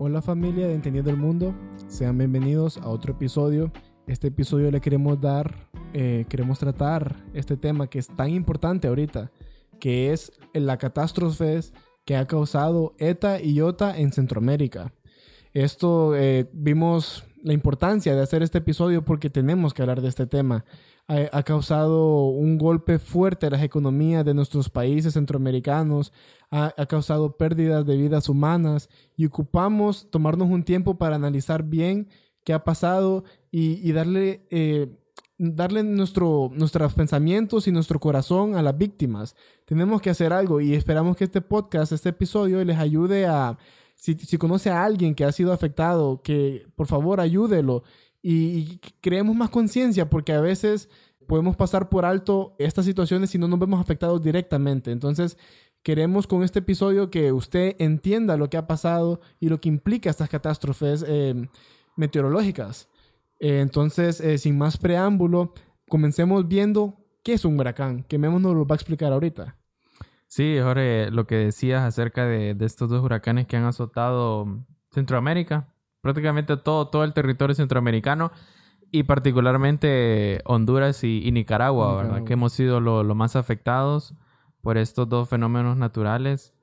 Hola familia de Entendiendo el Mundo, sean bienvenidos a otro episodio. Este episodio le queremos dar, eh, queremos tratar este tema que es tan importante ahorita, que es la catástrofe que ha causado ETA y IOTA en Centroamérica. Esto eh, vimos la importancia de hacer este episodio porque tenemos que hablar de este tema. Ha, causado un golpe fuerte a las economías de nuestros países centroamericanos, ha, causado pérdidas de vidas humanas y ocupamos tomarnos un tiempo para analizar bien qué ha pasado y, darle, eh, darle nuestro, nuestros pensamientos y nuestro corazón a las víctimas. Tenemos que hacer algo y esperamos que este podcast, este episodio les ayude a si, conoce a alguien que ha sido afectado, que por favor ayúdelo y, creemos más conciencia porque a veces podemos pasar por alto estas situaciones si no nos vemos afectados directamente. Entonces, queremos con este episodio que usted entienda lo que ha pasado y lo que implica estas catástrofes eh, meteorológicas. Eh, entonces, eh, sin más preámbulo, comencemos viendo qué es un huracán, que Memo nos lo va a explicar ahorita. Sí, Jorge, lo que decías acerca de, estos dos huracanes que han azotado Centroamérica, prácticamente todo, todo el territorio centroamericano y particularmente Honduras y, Nicaragua, ¿verdad? Que hemos sido lo, más afectados por estos dos fenómenos naturales,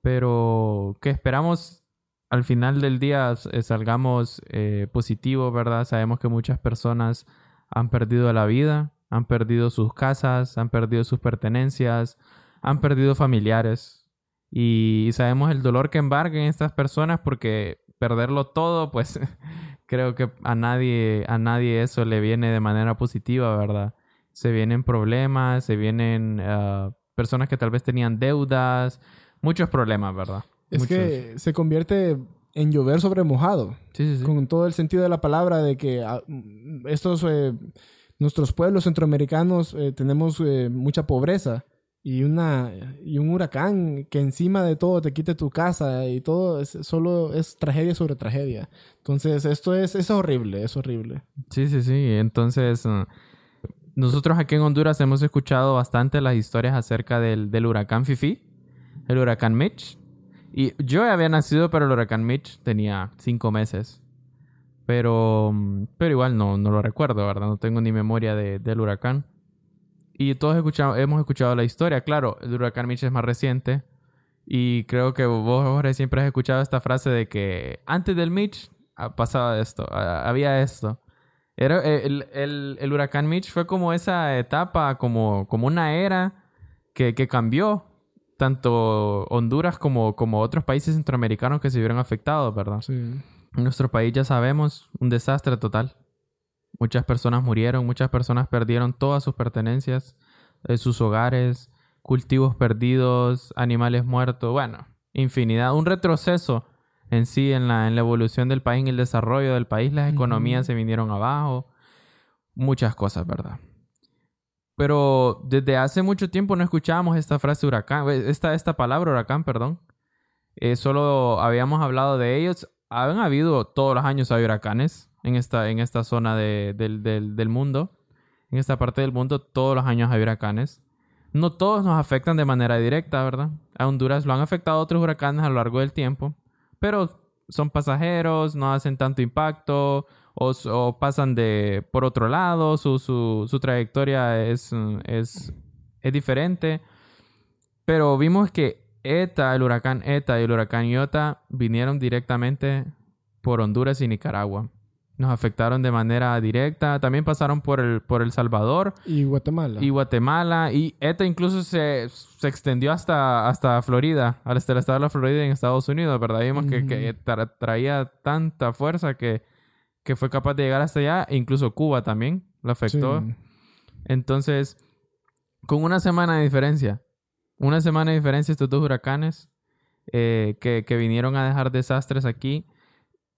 pero que esperamos al final del día eh, salgamos eh, positivos, ¿verdad? Sabemos que muchas personas han perdido la vida, han perdido sus casas, han perdido sus pertenencias, han perdido familiares y sabemos el dolor que embargan estas personas porque perderlo todo, pues creo que a nadie, a nadie eso le viene de manera positiva, ¿verdad? Se vienen problemas, se vienen ah, personas que tal vez tenían deudas, muchos problemas, ¿verdad? Es que se convierte en llover sobre mojado. Sí, sí, sí. Con todo el sentido de la palabra de que ah, estos, eh, nuestros pueblos centroamericanos eh, tenemos eh, mucha pobreza y una y un huracán que encima de todo te quite tu casa y todo solo es tragedia sobre tragedia. Entonces, esto es, es horrible, es horrible. Sí, sí, sí. Entonces, uh, nosotros aquí en Honduras hemos escuchado bastante las historias acerca del, del huracán Fifi, el huracán Mitch. Y yo había nacido, pero el huracán Mitch tenía cinco meses. Pero, um, pero igual no, no lo recuerdo, ¿verdad? No tengo ni memoria de, del huracán. Y todos escuchamos, hemos escuchado la historia. Claro, el huracán Mitch es más reciente. Y creo que vos, Jorge, siempre has escuchado esta frase de que antes del Mitch ah, pasaba esto, ah, había esto. Era, eh, el, el, huracán Mitch fue como esa etapa, como, como una era que, que cambió tanto Honduras como, como otros países centroamericanos que se vieron afectados, ¿verdad? Sí. En nuestro país ya sabemos, un desastre total. Muchas personas murieron, muchas personas perdieron todas sus pertenencias, eh, sus hogares, cultivos perdidos, animales muertos, bueno, infinidad, un retroceso en sí en la, en la evolución del país, en el desarrollo del país, las economías se vinieron abajo, muchas cosas, ¿verdad? Pero desde hace mucho tiempo no escuchábamos esta frase huracán, eh, esta, esta palabra huracán, perdón. Eh, solo habíamos hablado de ellos. Han habido todos los años hay huracanes en esta, en esta zona de, del, del, del mundo. En esta parte del mundo todos los años hay huracanes. No todos nos afectan de manera directa, ¿verdad? A Honduras lo han afectado otros huracanes a lo largo del tiempo, pero son pasajeros, no hacen tanto impacto o, pasan de por otro lado, su, su, su trayectoria es, es, es, diferente. Pero vimos que ETA, el huracán ETA y el huracán Iota vinieron directamente por Honduras y Nicaragua nos afectaron de manera directa. También pasaron por el, por El Salvador. Y Guatemala. Y Guatemala. Y ETA incluso se, extendió hasta, hasta Florida, al estado de la Florida en Estados Unidos, ¿verdad? Vimos que, traía tanta fuerza que, que fue capaz de llegar hasta allá. E incluso Cuba también lo afectó. Entonces, con una semana de diferencia, una semana de diferencia estos dos huracanes eh, que, que vinieron a dejar desastres aquí.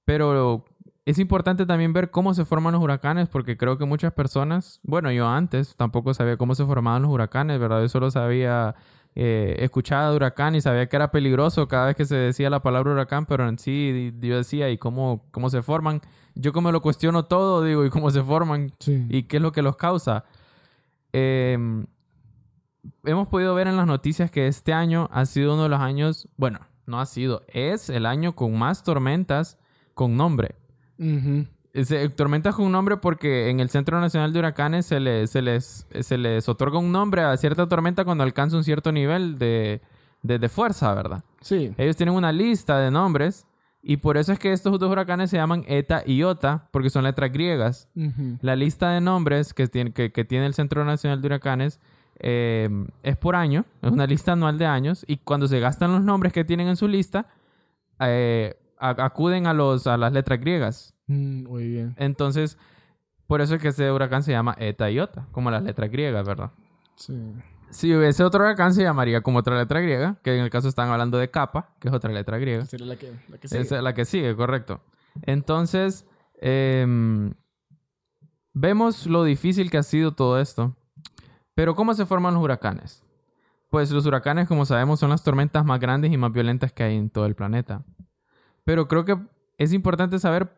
Pero es importante también ver cómo se forman los huracanes, porque creo que muchas personas, bueno, yo antes tampoco sabía cómo se formaban los huracanes, ¿verdad? Yo solo sabía, eh, escuchaba de huracán y sabía que era peligroso cada vez que se decía la palabra huracán, pero en sí yo decía, ¿y cómo, cómo se forman? Yo como lo cuestiono todo, digo, ¿y cómo se forman? ¿Y qué es lo que los causa? Em, hemos podido ver en las noticias que este año ha sido uno de los años, bueno, no ha sido, es el año con más tormentas con nombre. Eh, tormentas con nombre porque en el Centro Nacional de Huracanes se les, se les, se les otorga un nombre a cierta tormenta cuando alcanza un cierto nivel de, de, de fuerza, ¿verdad? Sí. Ellos tienen una lista de nombres y por eso es que estos dos huracanes se llaman ETA y IOTA porque son letras griegas. Ujú. La lista de nombres que tiene, que, que tiene el Centro Nacional de Huracanes eh, es por año, es una lista anual de años, y cuando se gastan los nombres que tienen en su lista, eh, acuden a, los, a las letras griegas. Mm, muy bien. Entonces, por eso es que ese huracán se llama Eta y Iota, como las letras griegas, ¿verdad? Sí. Si hubiese otro huracán, se llamaría como otra letra griega, que en el caso están hablando de Kappa, que es otra letra griega. Sería la que, la que Esa sigue. es la que sigue, correcto. Entonces, em, vemos lo difícil que ha sido todo esto. Pero ¿cómo se forman los huracanes? Pues los huracanes, como sabemos, son las tormentas más grandes y más violentas que hay en todo el planeta. Pero creo que es importante saber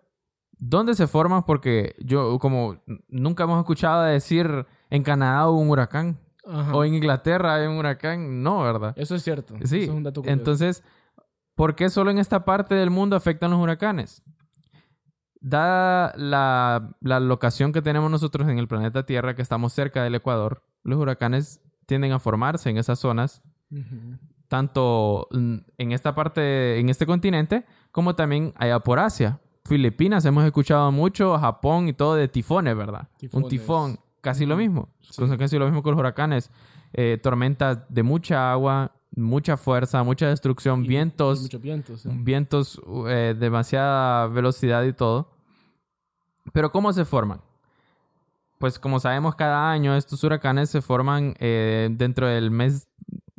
dónde se forman porque yo, como nunca hemos escuchado decir en Canadá hubo un huracán Ajá. o en Inglaterra hay un huracán, no, ¿verdad? Eso es cierto. Sí, Eso es un dato curioso. entonces, ¿por qué solo en esta parte del mundo afectan los huracanes? Dada la, la locación que tenemos nosotros en el planeta Tierra, que estamos cerca del Ecuador, los huracanes tienden a formarse en esas zonas, tanto en esta parte, en este continente, como también allá por Asia. Filipinas, hemos escuchado mucho, Japón y todo de tifones, ¿verdad? Un tifón, casi lo mismo. Sí. Casi lo mismo con los huracanes. Eh, tormentas de mucha agua, mucha fuerza, mucha destrucción, Y- vientos, y muchos vientos. eh, demasiada velocidad y todo. Pero ¿cómo se forman? Pues como sabemos, cada año estos huracanes se forman eh, dentro del mes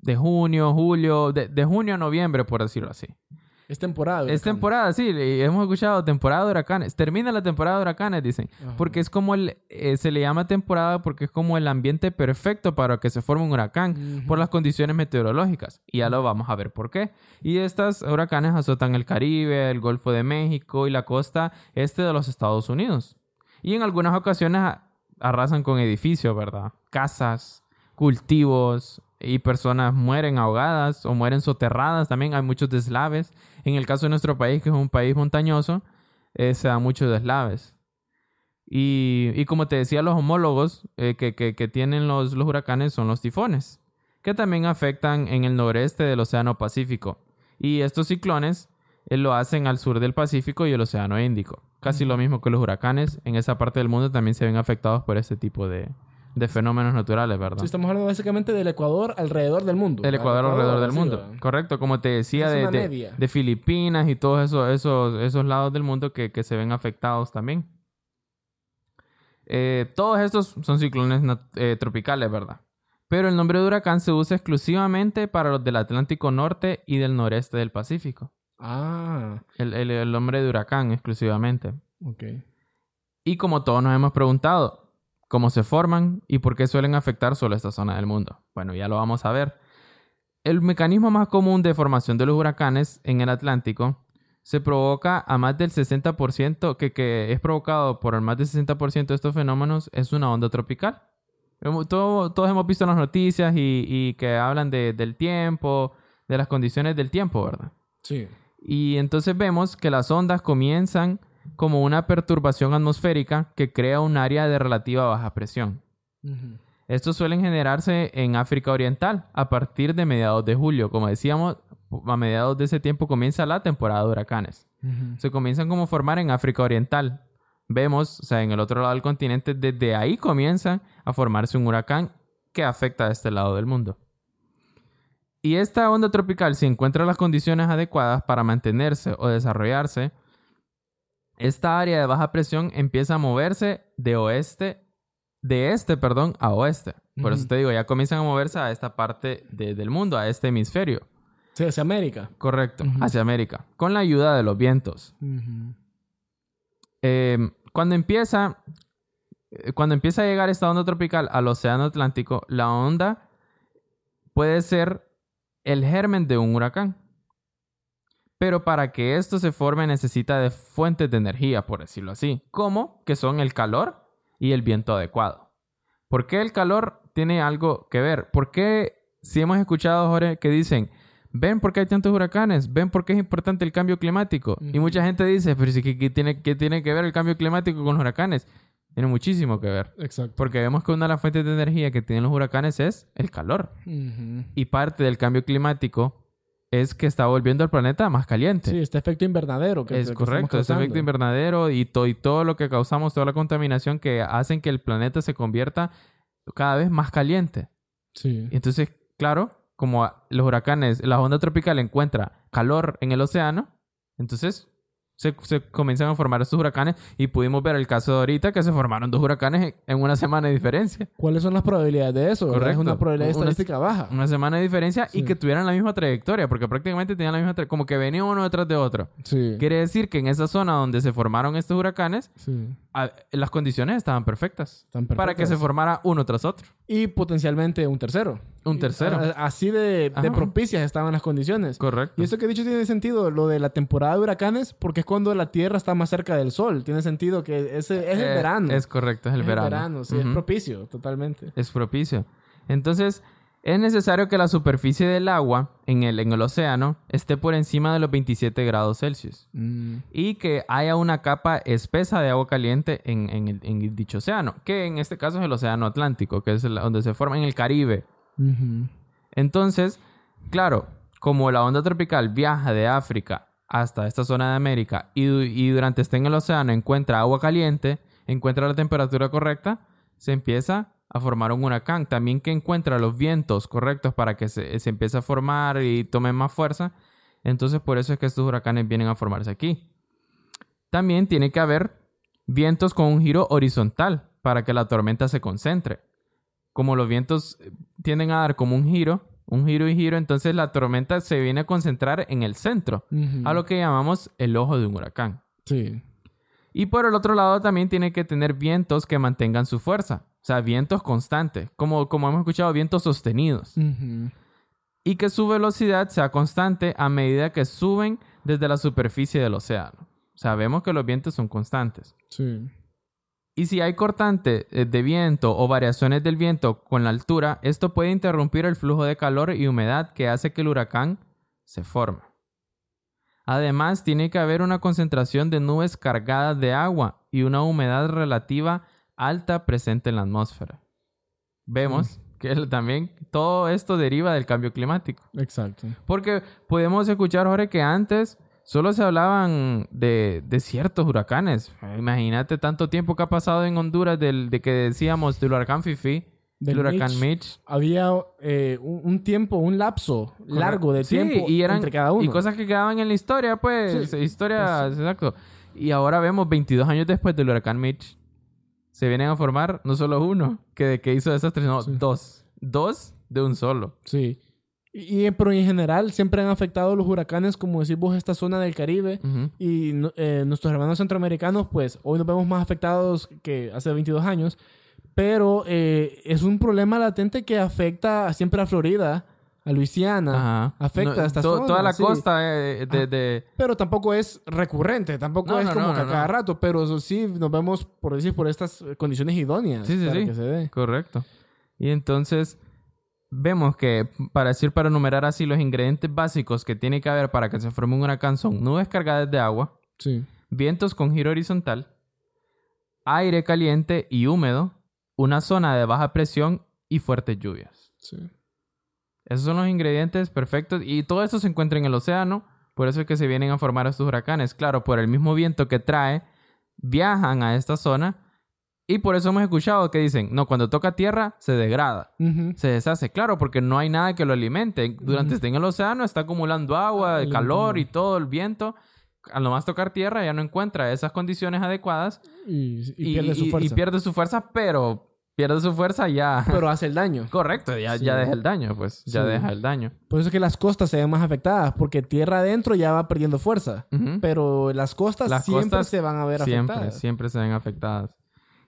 de junio, julio, de, de junio a noviembre, por decirlo así. Es temporada. de Es temporada, sí, hemos escuchado temporada de huracanes. Termina la temporada de huracanes, dicen. Ajá. Porque es como el, eh, se le llama temporada porque es como el ambiente perfecto para que se forme un huracán Ujú. por las condiciones meteorológicas. Y ya lo vamos a ver por qué. Y estas huracanes azotan el Caribe, el Golfo de México y la costa este de los Estados Unidos. Y en algunas ocasiones arrasan con edificios, ¿verdad? Casas, cultivos y personas mueren ahogadas o mueren soterradas. También hay muchos deslaves. En el caso de nuestro país, que es un país montañoso, eh, se dan muchos deslaves. Y, y como te decía, los homólogos eh, que, que- que tienen los, los huracanes son los tifones, que también afectan en el noreste del Océano Pacífico. Y estos ciclones eh, lo hacen al sur del Pacífico y el Océano Índico. Casi lo mismo que los huracanes. En esa parte del mundo también se ven afectados por este tipo de, de fenómenos naturales, ¿verdad? Sí, estamos hablando básicamente del Ecuador alrededor del mundo. El Ecuador alrededor del mundo. ¿verdad? Correcto, como te decía, de, de- Filipinas y todos esos, esos, esos lados del mundo que, que se ven afectados también. Eh, todos estos son ciclones eh, tropicales, ¿verdad? Pero el nombre de huracán se usa exclusivamente para los del Atlántico Norte y del noreste del Pacífico. Ah, El, el- el nombre de huracán exclusivamente. ok. Y como todos nos hemos preguntado, ¿cómo se forman y por qué suelen afectar solo esta zona del mundo? Bueno, ya lo vamos a ver. El mecanismo más común de formación de los huracanes en el Atlántico se provoca a más del 60%, que, que es provocado por el más del 60% de estos fenómenos, es una onda tropical. Todo- todos hemos visto las noticias y, y que hablan de- del tiempo, de las condiciones del tiempo, ¿verdad? Sí. Y entonces vemos que las ondas comienzan como una perturbación atmosférica que crea un área de relativa baja presión. Estos suelen generarse en África Oriental a partir de mediados de julio. Como decíamos, a mediados de ese tiempo comienza la temporada de huracanes. Se comienzan como a formar en África Oriental. Vemos, o sea, en el otro lado del continente, desde ahí comienza a formarse un huracán que afecta a este lado del mundo. Y esta onda tropical, si encuentra las condiciones adecuadas para mantenerse o desarrollarse, esta área de baja presión empieza a moverse de oeste, de este, perdón, a oeste. Por eso te digo, ya comienzan a moverse a esta parte de- del mundo, a este hemisferio. Sí, hacia América. Correcto, hacia América, con la ayuda de los vientos. Eh, cuando empieza eh, cuando empieza a llegar esta onda tropical al océano Atlántico, la onda puede ser el germen de un huracán. Pero para que esto se forme necesita de fuentes de energía, por decirlo así, como que son el calor y el viento adecuado. ¿Por qué el calor tiene algo que ver? ¿Por qué si hemos escuchado, Jorge, que dicen, ¿Ven por qué hay tantos huracanes? ¿Ven por qué es importante el cambio climático? Y mucha gente dice, pero ¿qué, qué tiene, ¿qué tiene que ver el cambio climático con los huracanes? Tiene muchísimo que ver. Exacto. Porque vemos que una de las fuentes de energía que tienen los huracanes es el calor. Y parte del cambio climático es que está volviendo el planeta más caliente. Sí, este efecto invernadero que es que correcto, ese efecto invernadero y, to- y todo lo que causamos, toda la contaminación que hacen que el planeta se convierta cada vez más caliente. Sí. Y entonces, claro, como los huracanes, la onda tropical encuentra calor en el océano, entonces se, se comienzan a formar estos huracanes y pudimos ver el caso de ahorita que se formaron dos huracanes en- una semana de diferencia. ¿Cuáles son las probabilidades de eso? Es una probabilidad Una- estadística baja. Una semana de diferencia y que tuvieran la misma trayectoria, porque prácticamente tenían la misma trayectoria, como que venía uno detrás de otro. Sí. Quiere decir que en esa zona donde se formaron estos huracanes, Sí. a- las condiciones estaban perfectas, Están para que se perfectas. formara uno tras otro. Y potencialmente un tercero. Un tercero. A- Así de, propicias estaban las condiciones. Correcto. Y eso que he dicho tiene sentido, lo de la temporada de huracanes, porque es cuando la Tierra está más cerca del Sol. Tiene sentido que ese es el Eh, verano. Es correcto, es el Es verano. sí, es propicio, totalmente. Es propicio. Entonces, es necesario que la superficie del agua en el, en el océano esté por encima de los 27 grados Celsius Mm, y que haya una capa espesa de agua caliente en, en el, en dicho océano, que en este caso es el océano Atlántico, que es el- donde se forma en el Caribe. Entonces, claro, como la onda tropical viaja de África hasta esta zona de América y, du- y durante estar en el océano encuentra agua caliente, encuentra la temperatura correcta, se empieza a formar un huracán. También que encuentra los vientos correctos para que se empiece a formar y tome más fuerza. Entonces, por eso es que estos huracanes vienen a formarse aquí. También tiene que haber vientos con un giro horizontal para que la tormenta se concentre. Como los vientos eh, tienden a dar como un giro, un giro y giro, entonces la tormenta se viene a concentrar en el centro, a lo que llamamos el ojo de un huracán. Sí. Y por el otro lado también tiene que tener vientos que mantengan su fuerza, o sea, vientos constantes, como, como hemos escuchado, vientos sostenidos. Y que su velocidad sea constante a medida que suben desde la superficie del océano. Sabemos que los vientos son constantes. Sí. Y si hay cortante eh, de viento o variaciones del viento con la altura, esto puede interrumpir el flujo de calor y humedad que hace que el huracán se forme. Además, tiene que haber una concentración de nubes cargadas de agua y una humedad relativa alta presente en la atmósfera. Vemos que también todo esto deriva del cambio climático. Exacto. Porque podemos escuchar, Jorge, que antes solo se hablaban de, de ciertos huracanes. Imagínate tanto tiempo que ha pasado en Honduras del, de que decíamos del huracán Fifi, del, Del huracán Mitch. Mitch. Había eh, un, un tiempo, un lapso largo de Sí, tiempo y eran, entre cada uno. Y cosas que quedaban en la historia, pues, Sí, historia, pues exacto. Y ahora vemos 22 años después del huracán Mitch, se vienen a formar no solo uno, que que hizo desastres, no, Sí. dos. Dos de un solo. Sí. Y, y- pero en general siempre han afectado los huracanes, como decís vos, esta zona del Caribe. Ujú. Y no- eh, nuestros hermanos centroamericanos, pues hoy nos vemos más afectados que hace 22 años. Pero eh, es un problema latente que afecta siempre a Florida, a Luisiana. Ajá. afecta No, a esta to- zona, Toda la sí. costa eh, de- Ah. de, Pero tampoco es recurrente, tampoco No, es no, como que a cada rato. Pero eso sí, nos vemos, por decir, por estas condiciones idóneas Sí, sí, para sí. que se dé. Correcto. Y entonces vemos que, para decir, para enumerar así, los ingredientes básicos que tiene que haber para que se forme un huracán son nubes cargadas de agua, Sí. vientos con giro horizontal, aire caliente y húmedo, una zona de baja presión y fuertes lluvias. sí. Esos son los ingredientes perfectos y todo esto se encuentra en el océano, por eso es que se vienen a formar estos huracanes. Claro, por el mismo viento que trae, viajan a esta zona y por eso hemos escuchado que dicen, no, cuando toca tierra se degrada, Ujú. se deshace, claro, porque no hay nada que lo alimente. Durante Ujú. esté en el océano está acumulando agua, el calor y todo el viento. Al nomás tocar tierra ya no encuentra esas condiciones adecuadas Y, y pierde su y- fuerza. y pierde su fuerza, pero pierde su fuerza ya... Pero hace el daño. Correcto, ya, Sí. ya deja el daño, pues, ya Sí. deja el daño. Por eso es que las costas se ven más afectadas, porque tierra adentro ya va perdiendo fuerza. Ujú. Pero las costas Las siempre costas se van a ver siempre, afectadas. siempre se ven afectadas.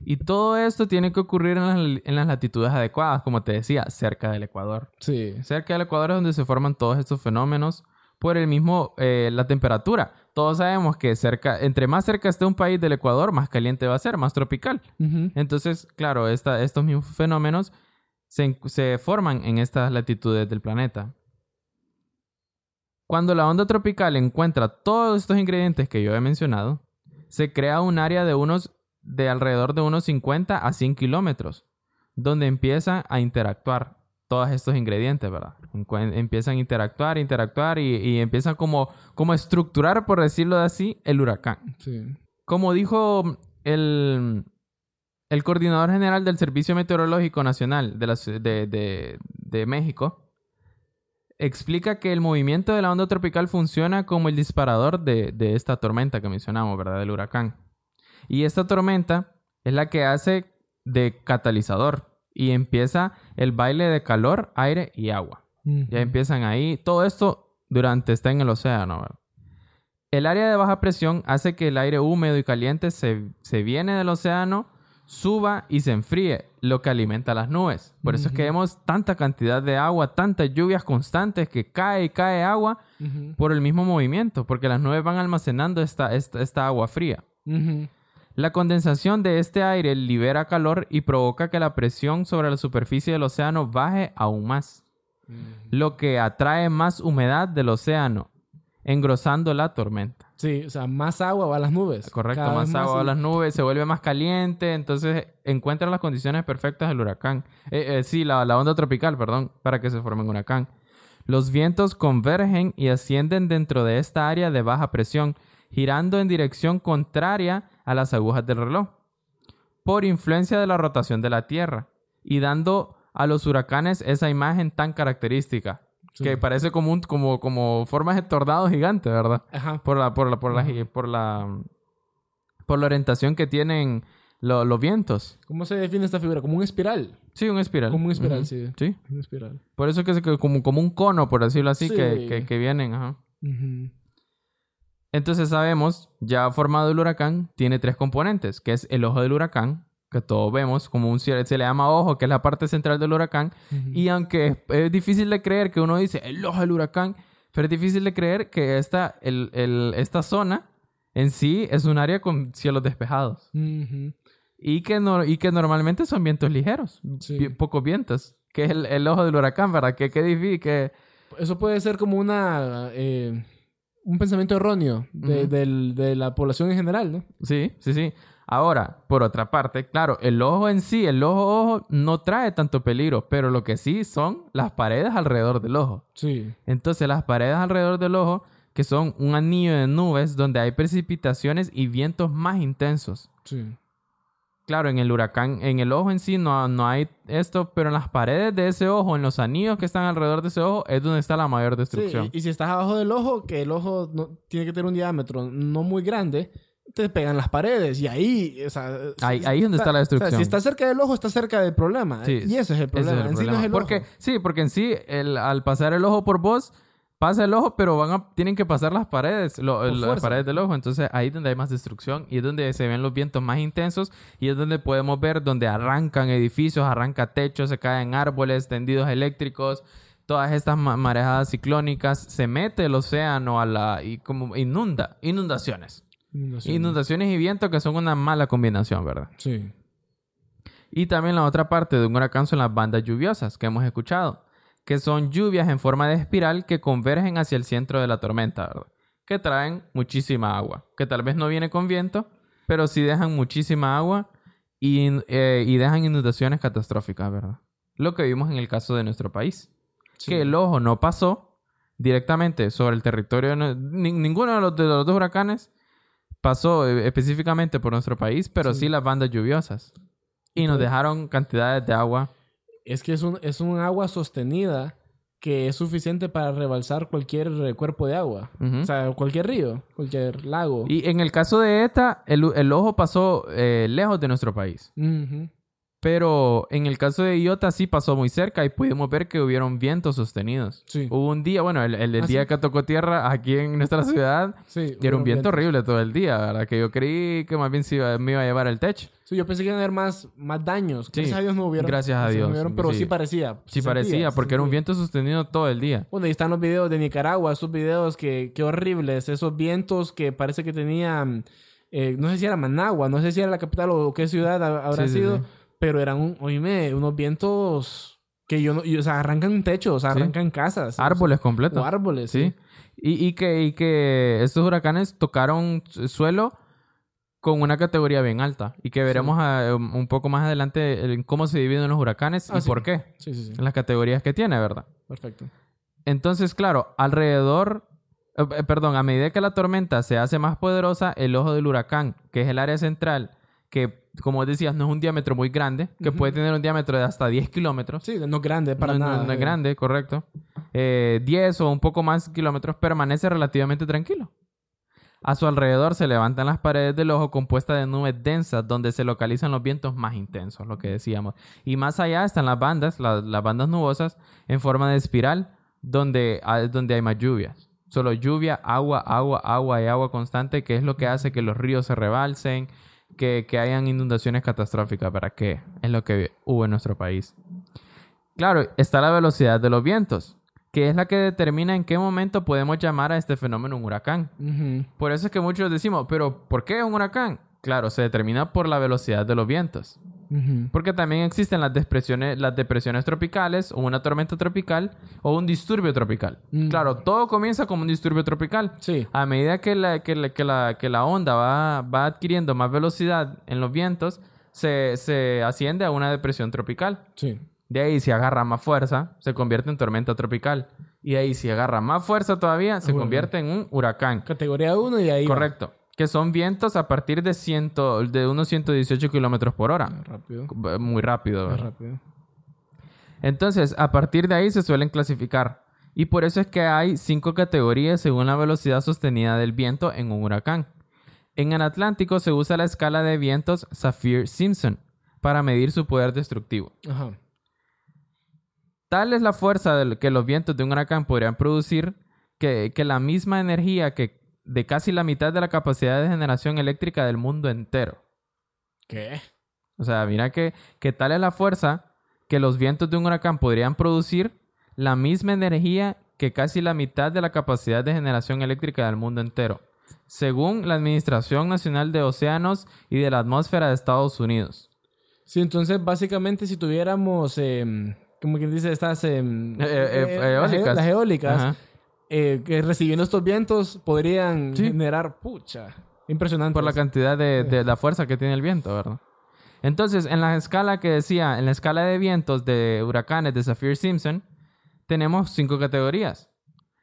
Y todo esto tiene que ocurrir en las, en las latitudes adecuadas, como te decía, cerca del Ecuador. Sí. Cerca del Ecuador es donde se forman todos estos fenómenos por el mismo, eh, la temperatura. Todos sabemos que cerca, entre más cerca esté un país del Ecuador, más caliente va a ser, más tropical. Entonces, claro, esta- estos mismos fenómenos se, se forman en estas latitudes del planeta. Cuando la onda tropical encuentra todos estos ingredientes que yo he mencionado, se crea un área de unos de alrededor de unos 50 a 100 kilómetros, donde empiezan a interactuar todos estos ingredientes, ¿verdad? Empiezan a interactuar, interactuar y, y empiezan como, como a estructurar, por decirlo así, el huracán. Sí. Como dijo el, el coordinador general del Servicio Meteorológico Nacional de, la ci- de, de- de México, explica que el movimiento de la onda tropical funciona como el disparador de, de esta tormenta que mencionamos, ¿verdad? Del huracán. Y esta tormenta es la que hace de catalizador y empieza el baile de calor, aire y agua. Ya empiezan ahí. Todo esto durante está en el océano. El área de baja presión hace que el aire húmedo y caliente se, se viene del océano, suba y se enfríe, lo que alimenta las nubes. Por eso es que vemos tanta cantidad de agua, tantas lluvias constantes que cae y cae agua por el mismo movimiento, porque las nubes van almacenando esta, esta, esta agua fría. La condensación de este aire libera calor y provoca que la presión sobre la superficie del océano baje aún más, lo que atrae más humedad del océano, engrosando la tormenta. Sí, o sea, más agua va a las nubes. Correcto, más vez agua a y- las nubes, se vuelve más caliente, entonces encuentra las condiciones perfectas del huracán. Eh, eh, sí, la, la onda tropical, perdón, para que se forme un huracán. Los vientos convergen y ascienden dentro de esta área de baja presión, girando en dirección contraria a las agujas del reloj, por influencia de la rotación de la Tierra, y dando a los huracanes esa imagen tan característica, Sí. que parece como, un, como, como formas de tornado gigante, ¿verdad? Ajá. por la por la por la por la por la orientación que tienen lo- los vientos. ¿Cómo se define esta figura? Como un espiral. Sí, un espiral. Como un espiral, Ujú. sí. Sí. Un espiral. Por eso que es que como, como un cono, por decirlo así, Sí. que, que, que vienen. Ajá. Ujú. Entonces sabemos, ya formado el huracán, tiene tres componentes, que es el ojo del huracán, que todos vemos, como un cielo, se le llama ojo, que es la parte central del huracán. Ujú. Y aunque es, es difícil de creer que uno dice el ojo del huracán, pero es difícil de creer que esta, el, el- esta zona en sí es un área con cielos despejados. Ujú. Y que, no, y que normalmente son vientos ligeros, Sí. pocos vientos, que es el, el ojo del huracán, ¿verdad? Que, que difícil, que... Eso puede ser como una... eh, un pensamiento erróneo de, del- de la población en general, ¿no? Sí, sí, sí. Ahora, por otra parte, claro, el ojo en sí, el ojo, ojo, no trae tanto peligro, pero lo que sí son las paredes alrededor del ojo. Sí. Entonces, las paredes alrededor del ojo, que son un anillo de nubes donde hay precipitaciones y vientos más intensos. Sí. Claro, en el huracán, en el ojo en sí no, no hay esto, pero en las paredes de ese ojo, en los anillos que están alrededor de ese ojo, es donde está la mayor Sí, destrucción. y, y si estás abajo del ojo, que el ojo no, tiene que tener un diámetro no muy grande, te pegan las paredes y ahí, o sea, Ahí- si- ahí es donde está la o sea, destrucción. si está cerca del ojo, está cerca del problema. Sí, y ese es el problema. es el en sí no problema. es el porque, ojo. Sí, porque en sí, el- al pasar el ojo por vos, pasa el ojo, pero van a, tienen que pasar las paredes, lo- las paredes del ojo. Entonces ahí es donde hay más destrucción y es donde se ven los vientos más intensos y es donde podemos ver donde arrancan edificios, arranca techos, se caen árboles, tendidos eléctricos. Todas estas ma- marejadas ciclónicas, se mete el océano a la y como inunda, inundaciones. Inundaciones. Inundaciones y viento que son una mala combinación, ¿verdad? Sí. Y también la otra parte de un huracán son las bandas lluviosas que hemos escuchado, que son lluvias en forma de espiral que convergen hacia el centro de la tormenta, ¿verdad? Que traen muchísima agua, que tal vez no viene con viento, pero sí dejan muchísima agua y, eh, y dejan inundaciones catastróficas, ¿verdad? Lo que vimos en el caso de nuestro país, Sí. que el ojo no pasó directamente sobre el territorio, de no- ni- ninguno de los, de los dos huracanes pasó eh, específicamente por nuestro país, pero sí, Sí. las bandas lluviosas. Y nos dejaron cantidades de agua. Es que es un, es un agua sostenida que es suficiente para rebalsar cualquier cuerpo de agua. O sea, cualquier río, cualquier lago. Y en el caso de ETA, el, el ojo pasó eh, lejos de nuestro país. Pero en el caso de Iota sí pasó muy cerca y pudimos ver que hubieron vientos sostenidos. Sí. Hubo un día, bueno, el, el Ah, día sí. que tocó tierra aquí en nuestra ciudad, Sí, y era un viento vientos. horrible todo el día, ¿verdad? Que yo creí que más bien se iba- me iba a llevar el techo. Sí, yo pensé que iban a haber más, más daños. Gracias a Dios no hubieron. Gracias a no Dios, hubieron, pero sí, parecía. Sí parecía, porque era un viento sostenido todo el día. Bueno, ahí están los videos de Nicaragua, esos videos que, que horribles, esos vientos que parece que tenían, eh, no sé si era Managua, no sé si era la capital o qué ciudad ha- habrá sido, sí. Pero eran, un, oíme, unos vientos Que yo no, y, o sea, arrancan techos, o sea, Sí. arrancan casas. o Árboles sea, completos. O árboles, Sí. sí. Y, y que, y que estos huracanes tocaron su- suelo con una categoría bien alta. Y que veremos a- um, un poco más adelante el- cómo se dividen los huracanes Ah, y sí. por qué. Sí, sí, sí. En las categorías que tiene, ¿verdad? Perfecto. Entonces, claro, alrededor, eh, eh, perdón, a medida que la tormenta se hace más poderosa, el ojo del huracán, que es el área central, que como decías, no es un diámetro muy grande, que puede tener un diámetro de hasta 10 kilómetros. Sí, no es grande para no, nada. no es eh. grande, correcto. Eh, 10 o un poco más kilómetros permanece relativamente tranquilo. A su alrededor se levantan las paredes del ojo compuestas de nubes densas donde se localizan los vientos más intensos, lo que decíamos. Y más allá están las bandas, la- las bandas nubosas en forma de espiral donde, donde hay más lluvias. Solo lluvia, agua, agua, agua y agua constante, que es lo que hace que los ríos se rebalsen, que, que hayan inundaciones catastróficas. ¿Para qué? Es lo que hubo en nuestro país. Claro, está la velocidad de los vientos, que es la que determina en qué momento podemos llamar a este fenómeno un huracán. Por eso es que muchos decimos, pero ¿por qué un huracán? Claro, se determina por la velocidad de los vientos. Porque también existen las depresiones, las depresiones tropicales, o una tormenta tropical, o un disturbio tropical. Mm. Claro, todo comienza como un disturbio tropical. Sí. A medida que la, que la, que la, que la onda va, va adquiriendo más velocidad en los vientos, se, se asciende a una depresión tropical. Sí. De ahí, si agarra más fuerza, se convierte en tormenta tropical. Y de ahí, si agarra más fuerza todavía, se convierte en un huracán. Categoría 1 y ahí. va. Que son vientos a partir de, ciento, de unos 118 kilómetros por hora. Rápido. Muy rápido. Rápido. Entonces, a partir de ahí se suelen clasificar. Y por eso es que hay cinco categorías según la velocidad sostenida del viento en un huracán. En el Atlántico se usa la escala de vientos Saffir-Simpson para medir su poder destructivo. Ajá. Tal es la fuerza que los vientos de un huracán podrían producir que, que la misma energía que de casi la mitad de la capacidad de generación eléctrica del mundo entero. ¿Qué? O sea, mira que, que tal es la fuerza que los vientos de un huracán podrían producir la misma energía que casi la mitad de la capacidad de generación eléctrica del mundo entero, según la Administración Nacional de Océanos y de la Atmósfera de Estados Unidos. Sí, entonces básicamente si tuviéramos, em, como quien dice, estas em, Eh, eh, las eólicas. Las eólicas, Ajá. Eh, que recibiendo estos vientos podrían Sí. generar, pucha, impresionante. por la cantidad de, de la fuerza que tiene el viento, ¿verdad? Entonces, en la escala que decía, en la escala de vientos de huracanes de Saffir-Simpson, tenemos cinco categorías.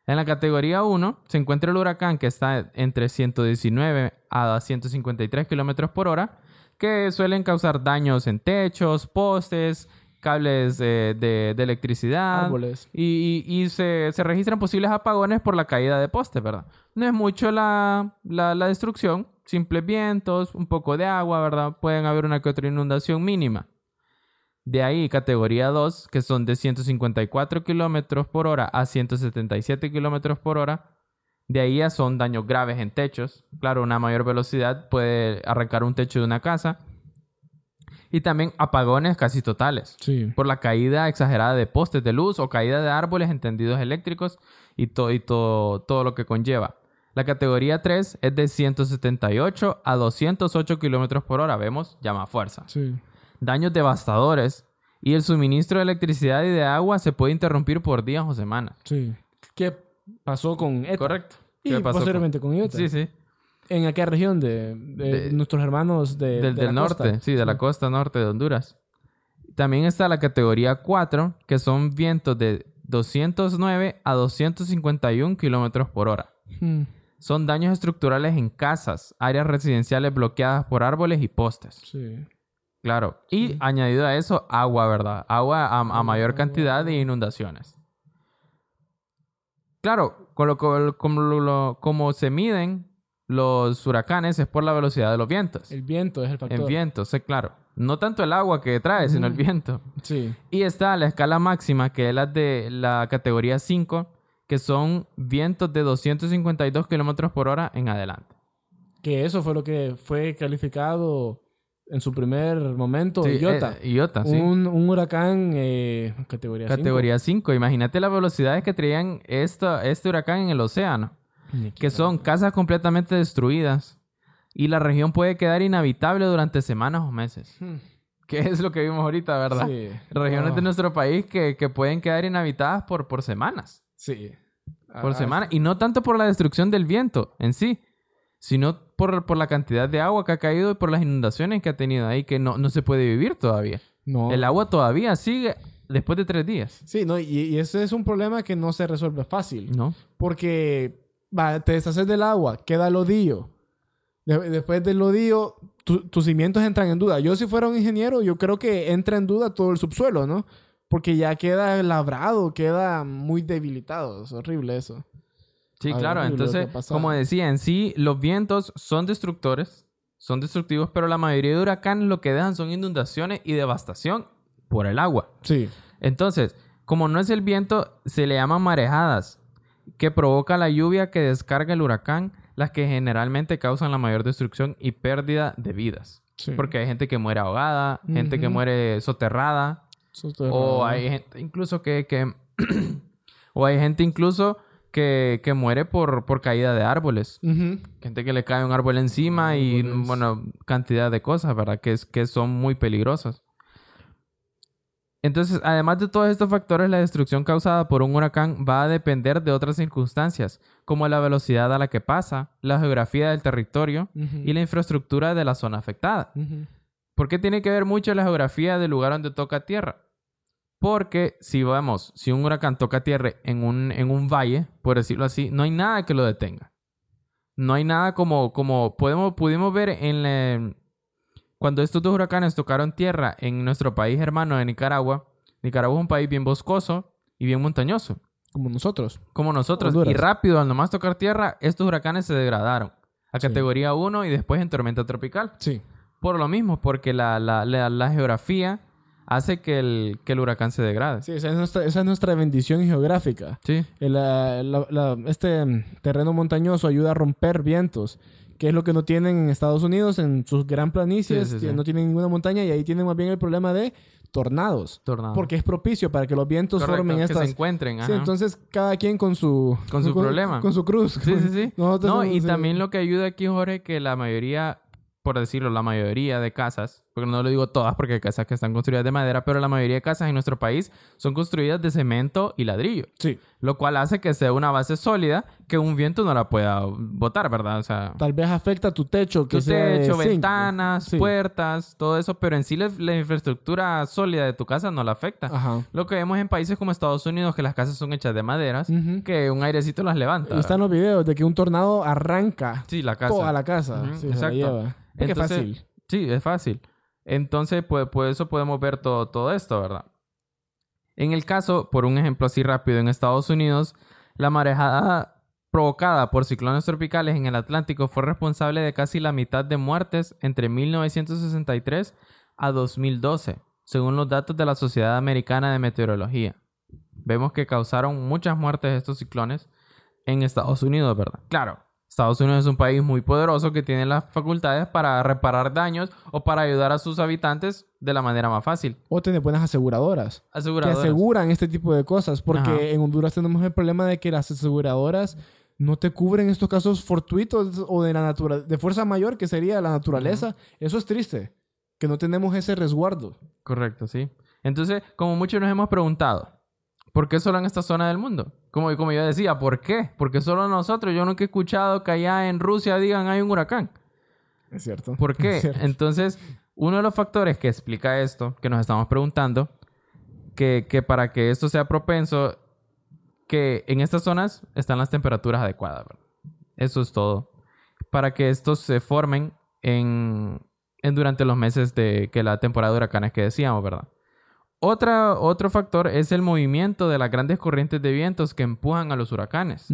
En la categoría 1 se encuentra el huracán que está entre 119 a 153 kilómetros por hora, que suelen causar daños en techos, postes, cables eh, de, de electricidad. Árboles. Y, y- y se, se registran posibles apagones por la caída de postes, ¿verdad? No es mucho la, la, la destrucción, simples vientos, un poco de agua, ¿verdad? Pueden haber una que otra inundación mínima. De ahí, categoría 2, que son de 154 kilómetros por hora a 177 kilómetros por hora. De ahí ya son daños graves en techos. Claro, una mayor velocidad puede arrancar un techo de una casa. Y también apagones casi totales Sí. por la caída exagerada de postes de luz o caída de árboles en tendidos eléctricos y, to- y to- todo lo que conlleva. La categoría 3 es de 178 a 208 kilómetros por hora. Vemos, llama fuerza. Sí. Daños devastadores y el suministro de electricidad y de agua se puede interrumpir por días o semanas. Sí. ¿Qué pasó con ETA? Correcto. Y ¿Qué pasó posteriormente con, IOTA. Sí, sí. ¿En aquella región de, de De- nuestros hermanos de, del de del norte, costa? sí, de la costa norte de Honduras. También está la categoría 4, que son vientos de 209 a 251 kilómetros por hora. Hmm. Son daños estructurales en casas, áreas residenciales bloqueadas por árboles y postes. Sí. Claro. Y Sí. añadido a eso, agua, ¿verdad? Agua a, a mayor cantidad de inundaciones. Claro, con lo- con- lo- como se miden los huracanes es por la velocidad de los vientos. El viento es el factor. En viento, sí, claro. No tanto el agua que trae, sino el viento. Sí. Y está la escala máxima, que es la de la categoría 5, que son vientos de 252 kilómetros por hora en adelante. Que eso fue lo que fue calificado en su primer momento. Sí, Iota. eh, Iota, sí. un, un huracán eh, categoría 5. Categoría 5. Imagínate las velocidades que traían esto, este huracán en el océano, que son casas completamente destruidas y la región puede quedar inhabitable durante semanas o meses. Hmm. que es lo que vimos ahorita, ¿verdad? Sí. Regiones de Ah, nuestro país que, que pueden quedar inhabitadas por, por semanas. Sí. Por Ah, semana. Y no tanto por la destrucción del viento en sí, sino por, por la cantidad de agua que ha caído y por las inundaciones que ha tenido ahí, que no, no se puede vivir todavía. No. El agua todavía sigue después de tres días. Sí, no, y, y ese es un problema que no se resuelve fácil. ¿No? Porque va, te deshaces del agua, queda lodillo. De- después del tu- tus cimientos entran en duda. Yo, si fuera un ingeniero, yo creo que entra en duda todo el subsuelo, ¿no? Porque ya queda labrado, queda muy debilitado. Es horrible eso. Sí, claro. Entonces, como decía, en sí, los vientos son destructores, son destructivos, pero la mayoría de huracanes lo que dejan son inundaciones y devastación por el agua. Sí. Entonces, como no es el viento, se le llaman marejadas, que provoca la lluvia que descarga el huracán, las que generalmente causan la mayor destrucción y pérdida de vidas. sí. Porque hay gente que muere ahogada, gente que muere soterrada, o hay gente incluso que... que o hay gente incluso que, que muere por, por caída de árboles. Gente que le cae un árbol encima y, bueno, cantidad de cosas, ¿verdad? Que, es, que son muy peligrosas. Entonces, además de todos estos factores, la destrucción causada por un huracán va a depender de otras circunstancias, como la velocidad a la que pasa, la geografía del territorio y la infraestructura de la zona afectada. ¿Por qué tiene que ver mucho la geografía del lugar donde toca tierra? Porque si vamos, si un huracán toca tierra en un, en un valle, por decirlo así, no hay nada que lo detenga. No hay nada como, como podemos, pudimos ver en la- cuando estos dos huracanes tocaron tierra en nuestro país hermano de Nicaragua. Nicaragua es un país bien boscoso y bien montañoso, Como nosotros. como nosotros. Honduras. Y rápido, al nomás tocar tierra, estos huracanes se degradaron a Sí. categoría 1 y después en tormenta tropical. Sí. Por lo mismo, porque la, la, la, la geografía hace que el, que el huracán se degrade. Sí, esa es nuestra, esa es nuestra bendición geográfica. Sí, El, la- la- este mm, terreno montañoso ayuda a romper vientos, que es lo que no tienen en Estados Unidos, en sus gran planicies, Sí, sí, que sí. no tienen ninguna montaña y ahí tienen más bien el problema de tornados, tornado. porque es propicio para que los vientos Correcto, formen que estas... se encuentren. Sí, ajá. entonces cada quien con su... Con su problema. Con su cruz. Sí, sí, sí. Nosotros No, somos- y también lo que ayuda aquí, Jorge, que la mayoría, por decirlo, la mayoría de casas, porque no lo digo todas porque hay casas que están construidas de madera, pero la mayoría de casas en nuestro país son construidas de cemento y ladrillo, Sí, lo cual hace que sea una base sólida que un viento no la pueda botar, ¿verdad? O sea, tal vez afecta tu techo, que tu sea techo, ventanas, Sí. puertas, todo eso, pero en sí la, la infraestructura sólida de tu casa no la afecta. Ajá. Lo que vemos en países como Estados Unidos, que las casas son hechas de maderas, que un airecito las levanta. Y están los videos de que un tornado arranca Sí, la casa. toda la casa. Sí, se la exacto. lleva. Entonces, es fácil. Sí, es fácil. Entonces, pues, por eso podemos ver todo, todo esto, ¿verdad? En el caso, por un ejemplo así rápido, en Estados Unidos, la marejada provocada por ciclones tropicales en el Atlántico fue responsable de casi la mitad de muertes entre 1963 a 2012, según los datos de la Sociedad Americana de Meteorología. Vemos que causaron muchas muertes estos ciclones en Estados Unidos, ¿verdad? Claro, Estados Unidos es un país muy poderoso que tiene las facultades para reparar daños o para ayudar a sus habitantes de la manera más fácil. O tener buenas aseguradoras. Que Aseguradoras. aseguran este tipo de cosas. Porque Ajá. en Honduras tenemos el problema de que las aseguradoras no te cubren estos casos fortuitos o de la natura de fuerza mayor, que sería la naturaleza. Eso es triste. Que no tenemos ese resguardo. Correcto, sí. Entonces, como muchos nos hemos preguntado, ¿por qué solo en esta zona del mundo? Como, como yo decía, ¿por qué? Porque solo nosotros. Yo nunca he escuchado que allá en Rusia digan hay un huracán. Es cierto. ¿Por qué? Cierto. Entonces, uno de los factores que explica esto, que nos estamos preguntando, que, que para que esto sea propenso, que en estas zonas están las temperaturas adecuadas. ¿verdad? Eso es todo. Para que estos se formen en, en durante los meses de que la temporada de huracanes que decíamos, ¿verdad? Otra, otro factor es el movimiento de las grandes corrientes de vientos que empujan a los huracanes.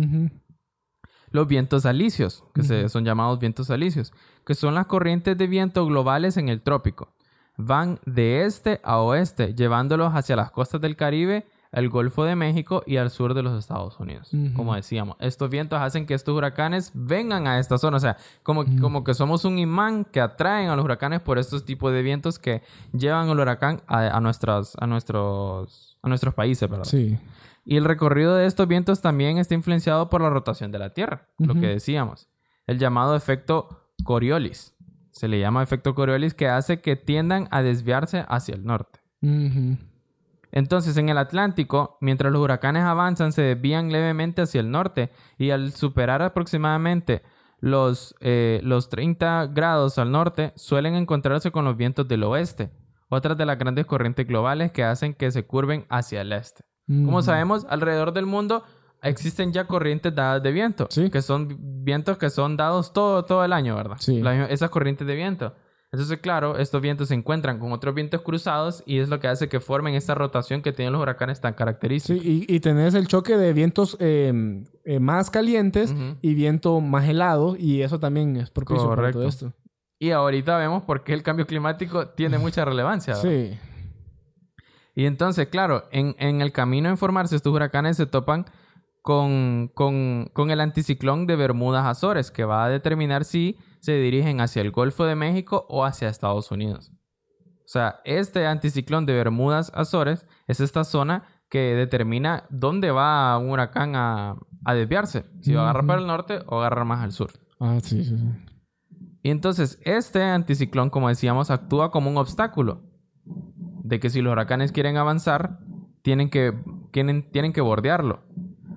Los vientos alisios, que se, son llamados vientos alisios, que son las corrientes de viento globales en el trópico. Van de este a oeste, llevándolos hacia las costas del Caribe, el Golfo de México y al sur de los Estados Unidos. Como decíamos, estos vientos hacen que estos huracanes vengan a esta zona. O sea, como, como que somos un imán que atraen a los huracanes por estos tipos de vientos que llevan el huracán a, a nuestras, a, nuestros, a nuestros países, ¿verdad? Sí. Y el recorrido de estos vientos también está influenciado por la rotación de la Tierra, lo que decíamos. El llamado efecto Coriolis. se le llama efecto Coriolis, que hace que tiendan a desviarse hacia el norte. Entonces, en el Atlántico, mientras los huracanes avanzan, se desvían levemente hacia el norte y al superar aproximadamente los, eh, los 30 grados al norte, suelen encontrarse con los vientos del oeste, otras de las grandes corrientes globales que hacen que se curven hacia el este. Como sabemos, alrededor del mundo existen ya corrientes dadas de viento, Sí. que son vientos que son dados todo, todo el año, ¿verdad? Sí. La- esas corrientes de viento. Entonces, claro, estos vientos se encuentran con otros vientos cruzados y es lo que hace que formen esta rotación que tienen los huracanes tan característica. Sí, y, y tenés el choque de vientos eh, eh, más calientes y viento más helado, y eso también es propicio para todo esto. Y ahorita vemos por qué el cambio climático tiene mucha relevancia. ¿verdad? Sí. Y entonces, claro, en, en el camino en formarse estos huracanes se topan con, con, con el anticiclón de Bermudas Azores, que va a determinar si se dirigen hacia el Golfo de México o hacia Estados Unidos. O sea, este anticiclón de Bermudas Azores es esta zona que determina dónde va un huracán a, a desviarse. Si va a agarrar para el norte o agarrar más al sur. Ah, sí, sí, sí. Y entonces, este anticiclón, como decíamos, actúa como un obstáculo. De que si los huracanes quieren avanzar, tienen que, tienen, tienen que bordearlo.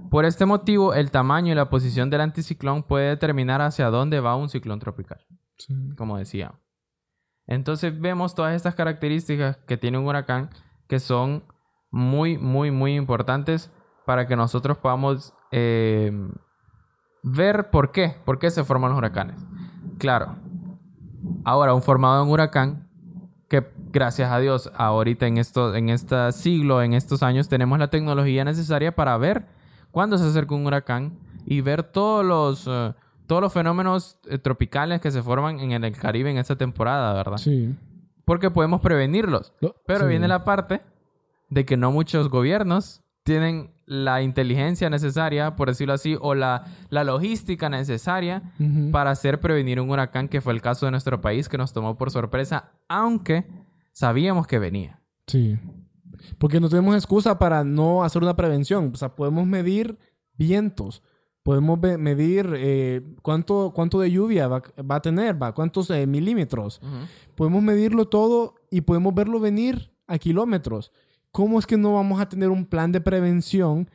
Por este motivo, el tamaño y la posición del anticiclón puede determinar hacia dónde va un ciclón tropical, Sí. como decía. Entonces vemos todas estas características que tiene un huracán que son muy, muy, muy importantes para que nosotros podamos eh, ver por qué, por qué se forman los huracanes. Claro, ahora un formado en huracán, que gracias a Dios ahorita en, esto, en este siglo, en estos años, tenemos la tecnología necesaria para ver cuándo se acerca un huracán y ver todos los, eh, todos los fenómenos eh, tropicales que se forman en el Caribe en esta temporada, ¿verdad? Sí. Porque podemos prevenirlos. Lo- Pero sí. viene la parte de que no muchos gobiernos tienen la inteligencia necesaria, por decirlo así, o la, la logística necesaria para hacer prevenir un huracán, que fue el caso de nuestro país, que nos tomó por sorpresa, aunque sabíamos que venía. Sí. Porque no tenemos excusa para no hacer una prevención. O sea, podemos medir vientos. Podemos medir eh, cuánto, cuánto de lluvia va, va a tener, va, cuántos eh, milímetros. Podemos medirlo todo y podemos verlo venir a kilómetros. ¿Cómo es que no vamos a tener un plan de prevención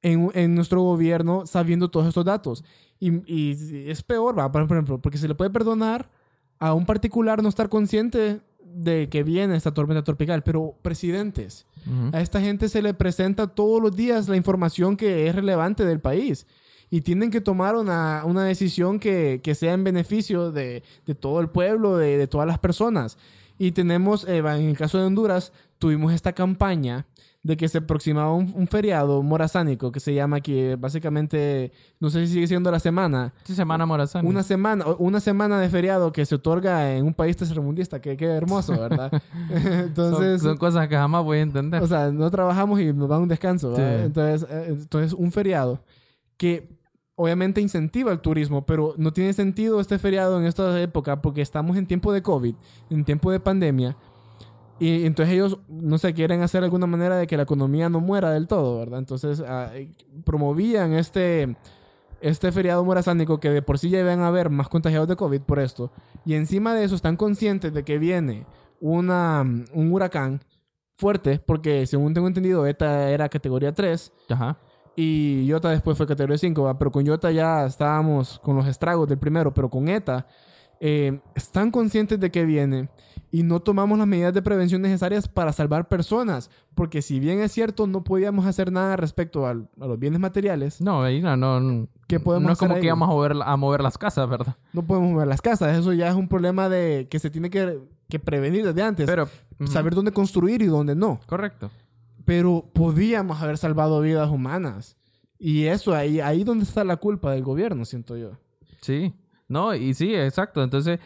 en, en nuestro gobierno sabiendo todos estos datos? Y, y es peor, ¿va? por ejemplo, porque se le puede perdonar a un particular no estar consciente de que viene esta tormenta tropical, pero presidentes, a esta gente se le presenta todos los días la información que es relevante del país y tienen que tomar una, una decisión que, que sea en beneficio de, de todo el pueblo, de, de todas las personas. Y tenemos, eh, en el caso de Honduras, tuvimos esta campaña de que se aproximaba un, un feriado morazánico que se llama aquí, básicamente, no sé si sigue siendo la semana, Sí, Semana Morazán. una semana, una semana de feriado que se otorga en un país tercermundista, que qué hermoso, ¿verdad? Entonces, son, son cosas que jamás voy a entender. o sea, no trabajamos y nos dan un descanso. Entonces, eh, entonces, un feriado que obviamente incentiva el turismo, pero no tiene sentido este feriado en esta época porque estamos en tiempo de COVID, en tiempo de pandemia. Y entonces ellos, no sé, quieren hacer alguna manera de que la economía no muera del todo, ¿verdad? Entonces ah, eh, promovían este, este feriado morazánico que de por sí ya iban a haber más contagiados de COVID por esto. Y encima de eso están conscientes de que viene una, un huracán fuerte, porque según tengo entendido, ETA era categoría 3 Ajá. y Iota después fue categoría 5, ¿va? pero con Iota ya estábamos con los estragos del primero, pero con ETA eh, están conscientes de que viene y no tomamos las medidas de prevención necesarias para salvar personas, porque si bien es cierto no podíamos hacer nada respecto al- a, los bienes materiales, No, ahí no, no. ¿Qué podemos No es como que íbamos a mover, a mover las casas, ¿verdad? no podemos mover las casas, eso ya es un problema de que se tiene que, que prevenir desde antes, Pero. saber dónde construir y dónde no. Correcto. pero podíamos haber salvado vidas humanas. Y eso, ahí, ahí donde está la culpa del gobierno, siento yo. Sí. No, y sí, exacto. Entonces,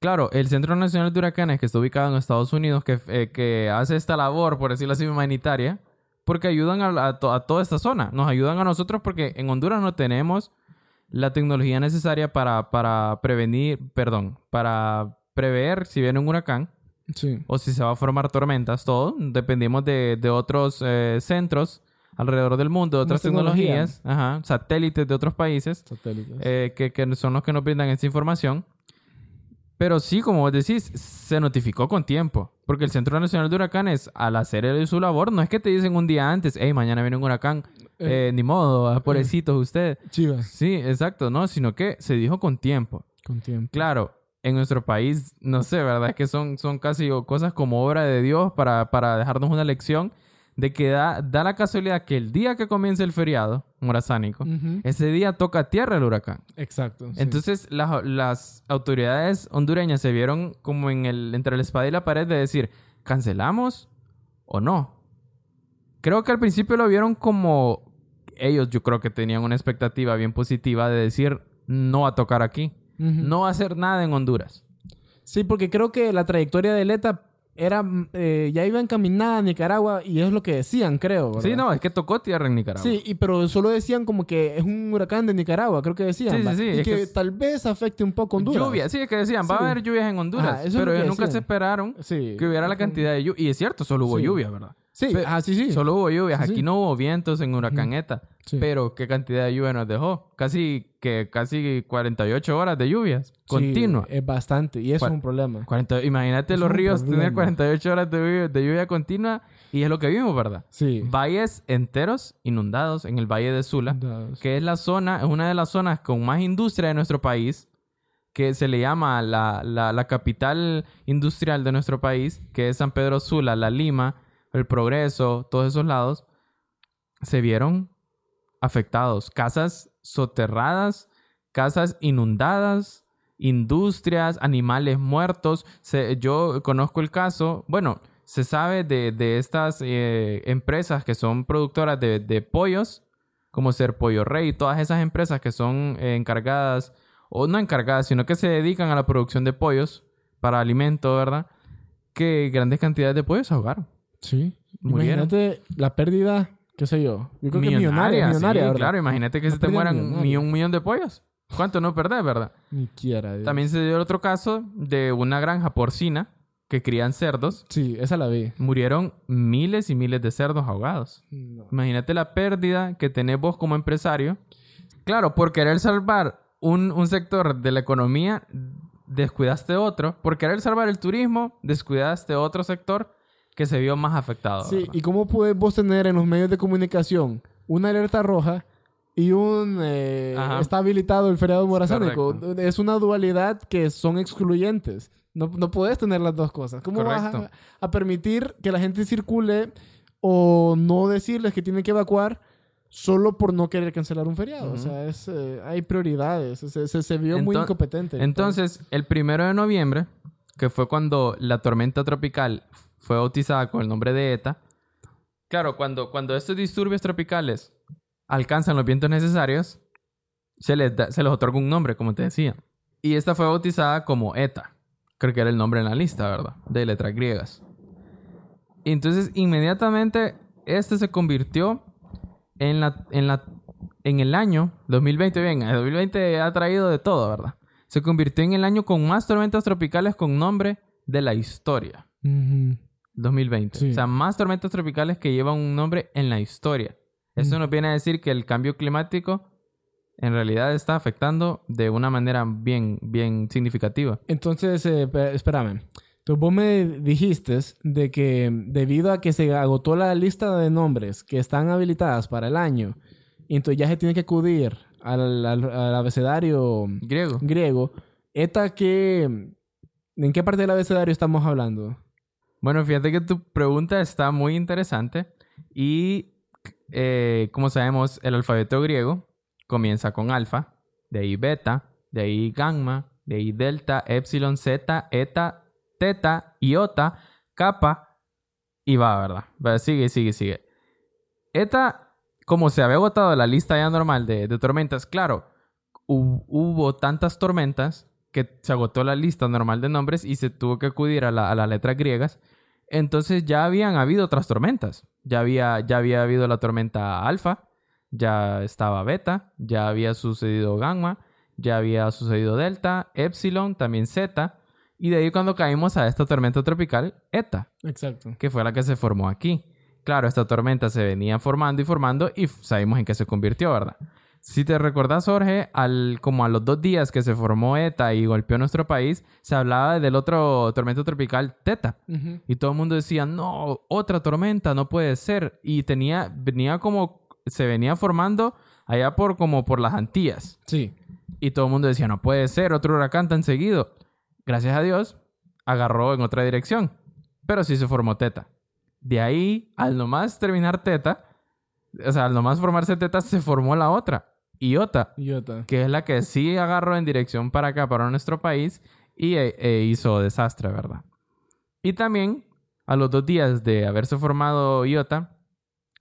claro, el Centro Nacional de Huracanes, que está ubicado en Estados Unidos, que, eh, que hace esta labor, por decirlo así, humanitaria, porque ayudan a, a to- a toda esta zona. Nos ayudan a nosotros porque en Honduras no tenemos la tecnología necesaria para, para prevenir, perdón, para prever si viene un huracán Sí. o si se va a formar tormentas, todo. Dependimos de, de otros eh, centros alrededor del mundo, de otras tecnología. tecnologías, ajá, satélites de otros países, Satélites. eh, que, que son los que nos brindan esta información. Pero sí, como vos decís, se notificó con tiempo. Porque el Centro Nacional de Huracanes, al hacer su labor, no es que te dicen un día antes, hey, mañana viene un huracán, Eh, eh, ni modo, ah, pobrecitos ustedes. Chivas. Sí, exacto, no, sino que se dijo con tiempo. Con tiempo. Claro, en nuestro país, no sé, ¿verdad? Es que son, son casi cosas como obra de Dios para, para dejarnos una lección de que da, da la casualidad que el día que comienza el feriado morazánico, ese día toca tierra el huracán. Exacto. sí. Entonces las, las autoridades hondureñas se vieron como en el, entre la espada y la pared de decir, ¿cancelamos o no? Creo que al principio lo vieron como ellos, yo creo que tenían una expectativa bien positiva de decir, no va a tocar aquí, no va a hacer nada en Honduras. Sí, porque creo que la trayectoria de ETA era, mm, eh, ya iba encaminada a Nicaragua y es lo que decían, creo. ¿verdad? Sí, no, es que tocó tierra en Nicaragua. Sí, y, pero solo decían como que es un huracán de Nicaragua, creo que decían. Sí, sí, sí, Y es que, que- tal vez afecte un poco Honduras. Lluvia, sí, es que decían, va a haber lluvias en Honduras, Ajá, pero ellos nunca se esperaron que hubiera la cantidad de lluvia. Y es cierto, solo hubo lluvia, ¿verdad? Sí, ah, sí, sí. Solo hubo lluvias. Sí, sí. Aquí no hubo vientos en Huracán Eta. Sí. Pero qué cantidad de lluvia nos dejó. Casi que casi 48 horas de lluvias. Continua. es bastante, y eso es un problema. 40 imagínate Es los ríos problema. tener 48 horas de lluvia, de lluvia continua. Y es lo que vimos, ¿verdad? Sí. Valles enteros inundados en el Valle de Sula. Que es la zona, es una de las zonas con más industria de nuestro país. Que se le llama la, la, la capital industrial de nuestro país. Que es San Pedro Sula, La Lima, El Progreso, todos esos lados. Se vieron afectados. Casas soterradas, casas inundadas, industrias, animales muertos. Se- yo conozco el caso, bueno, se sabe de, de estas eh, empresas que son productoras de, pollos, como Ser Pollo Rey, todas esas empresas que son eh, encargadas, o no encargadas, sino que se dedican a la producción de pollos para alimento, ¿verdad? Que grandes cantidades de pollos ahogaron. Sí. Murieron. Imagínate la pérdida, qué sé yo. Yo creo que millonaria, Millonaria, millonaria, claro, imagínate que se te mueran millonaria. un millón de pollos. ¿Cuánto no perdés, verdad? Ni quiera. Dios. También se dio el otro caso de una granja porcina que crían cerdos. Sí, esa la vi. Murieron miles y miles de cerdos ahogados. No. Imagínate la pérdida que tenés vos como empresario. Claro, por querer salvar un, un sector de la economía, descuidaste otro. Por querer salvar el turismo, descuidaste otro sector que se vio más afectado. Sí, ¿verdad? ¿y cómo puedes vos tener en los medios de comunicación una alerta roja y un... eh, está habilitado el feriado morazánico? Es una dualidad que son excluyentes. No, no puedes tener las dos cosas. ¿Cómo vas a, a permitir que la gente circule o no decirles que tienen que evacuar solo por no querer cancelar un feriado? O sea, es, eh, hay prioridades. Se, se- se vio muy incompetente. Entonces, el primero de noviembre, que fue cuando la tormenta tropical fue bautizada con el nombre de ETA, claro, cuando, cuando estos disturbios tropicales alcanzan los vientos necesarios, se les, da- se les otorga un nombre, como te decía. Y esta fue bautizada como ETA. Creo que era el nombre en la lista, ¿verdad? De letras griegas. Y entonces, inmediatamente, este se convirtió en la, en la en el año 2020, bien, el 2020 ha traído de todo, ¿verdad? Se convirtió en el año con más tormentas tropicales con nombre de la historia. Ujú. 2020. Sí. O sea, más tormentas tropicales que llevan un nombre en la historia. Eso Mm. nos viene a decir que el cambio climático en realidad está afectando de una manera bien, bien significativa. Entonces, eh, espérame. Entonces, vos me dijiste de que debido a que se agotó la lista de nombres que están habilitadas para el año, entonces ya se tiene que acudir al, al- al abecedario Griego. griego. ¿Esta qué, ¿En qué parte del abecedario estamos hablando? Bueno, fíjate que tu pregunta está muy interesante y eh, como sabemos, el alfabeto griego comienza con alfa, de ahí beta, de ahí gamma, de ahí delta, epsilon, zeta, eta, teta, iota, kappa y va, ¿verdad? Va, Sigue, sigue, sigue. Eta, como se había agotado la lista ya normal de, tormentas, claro, hu- hubo tantas tormentas que se agotó la lista normal de nombres y se tuvo que acudir a las letras griegas. Entonces ya habían habido otras tormentas. Ya había, ya había habido la tormenta alfa, ya estaba beta, ya había sucedido gamma, ya había sucedido delta, epsilon, también zeta. Y de ahí cuando caímos a esta tormenta tropical, eta Exacto. que fue la que se formó aquí. Claro, esta tormenta se venía formando y formando y sabemos en qué se convirtió, ¿verdad? Si te recordás, Jorge, al, como a los dos días que se formó ETA y golpeó nuestro país, se hablaba del otro tormenta tropical Teta. Y todo el mundo decía, no, otra tormenta, no puede ser. Y tenía, venía como, se venía formando allá por como por las Antillas. Sí. Y todo el mundo decía, no puede ser, otro huracán tan seguido. Gracias a Dios, agarró en otra dirección. Pero sí se formó Teta. De ahí, al nomás terminar Teta, o sea, al nomás formarse Teta, se formó la otra, Iota, que es la que sí agarró en dirección para acá, para nuestro país, y e- e hizo desastre, ¿verdad? Y también, a los dos días de haberse formado Iota,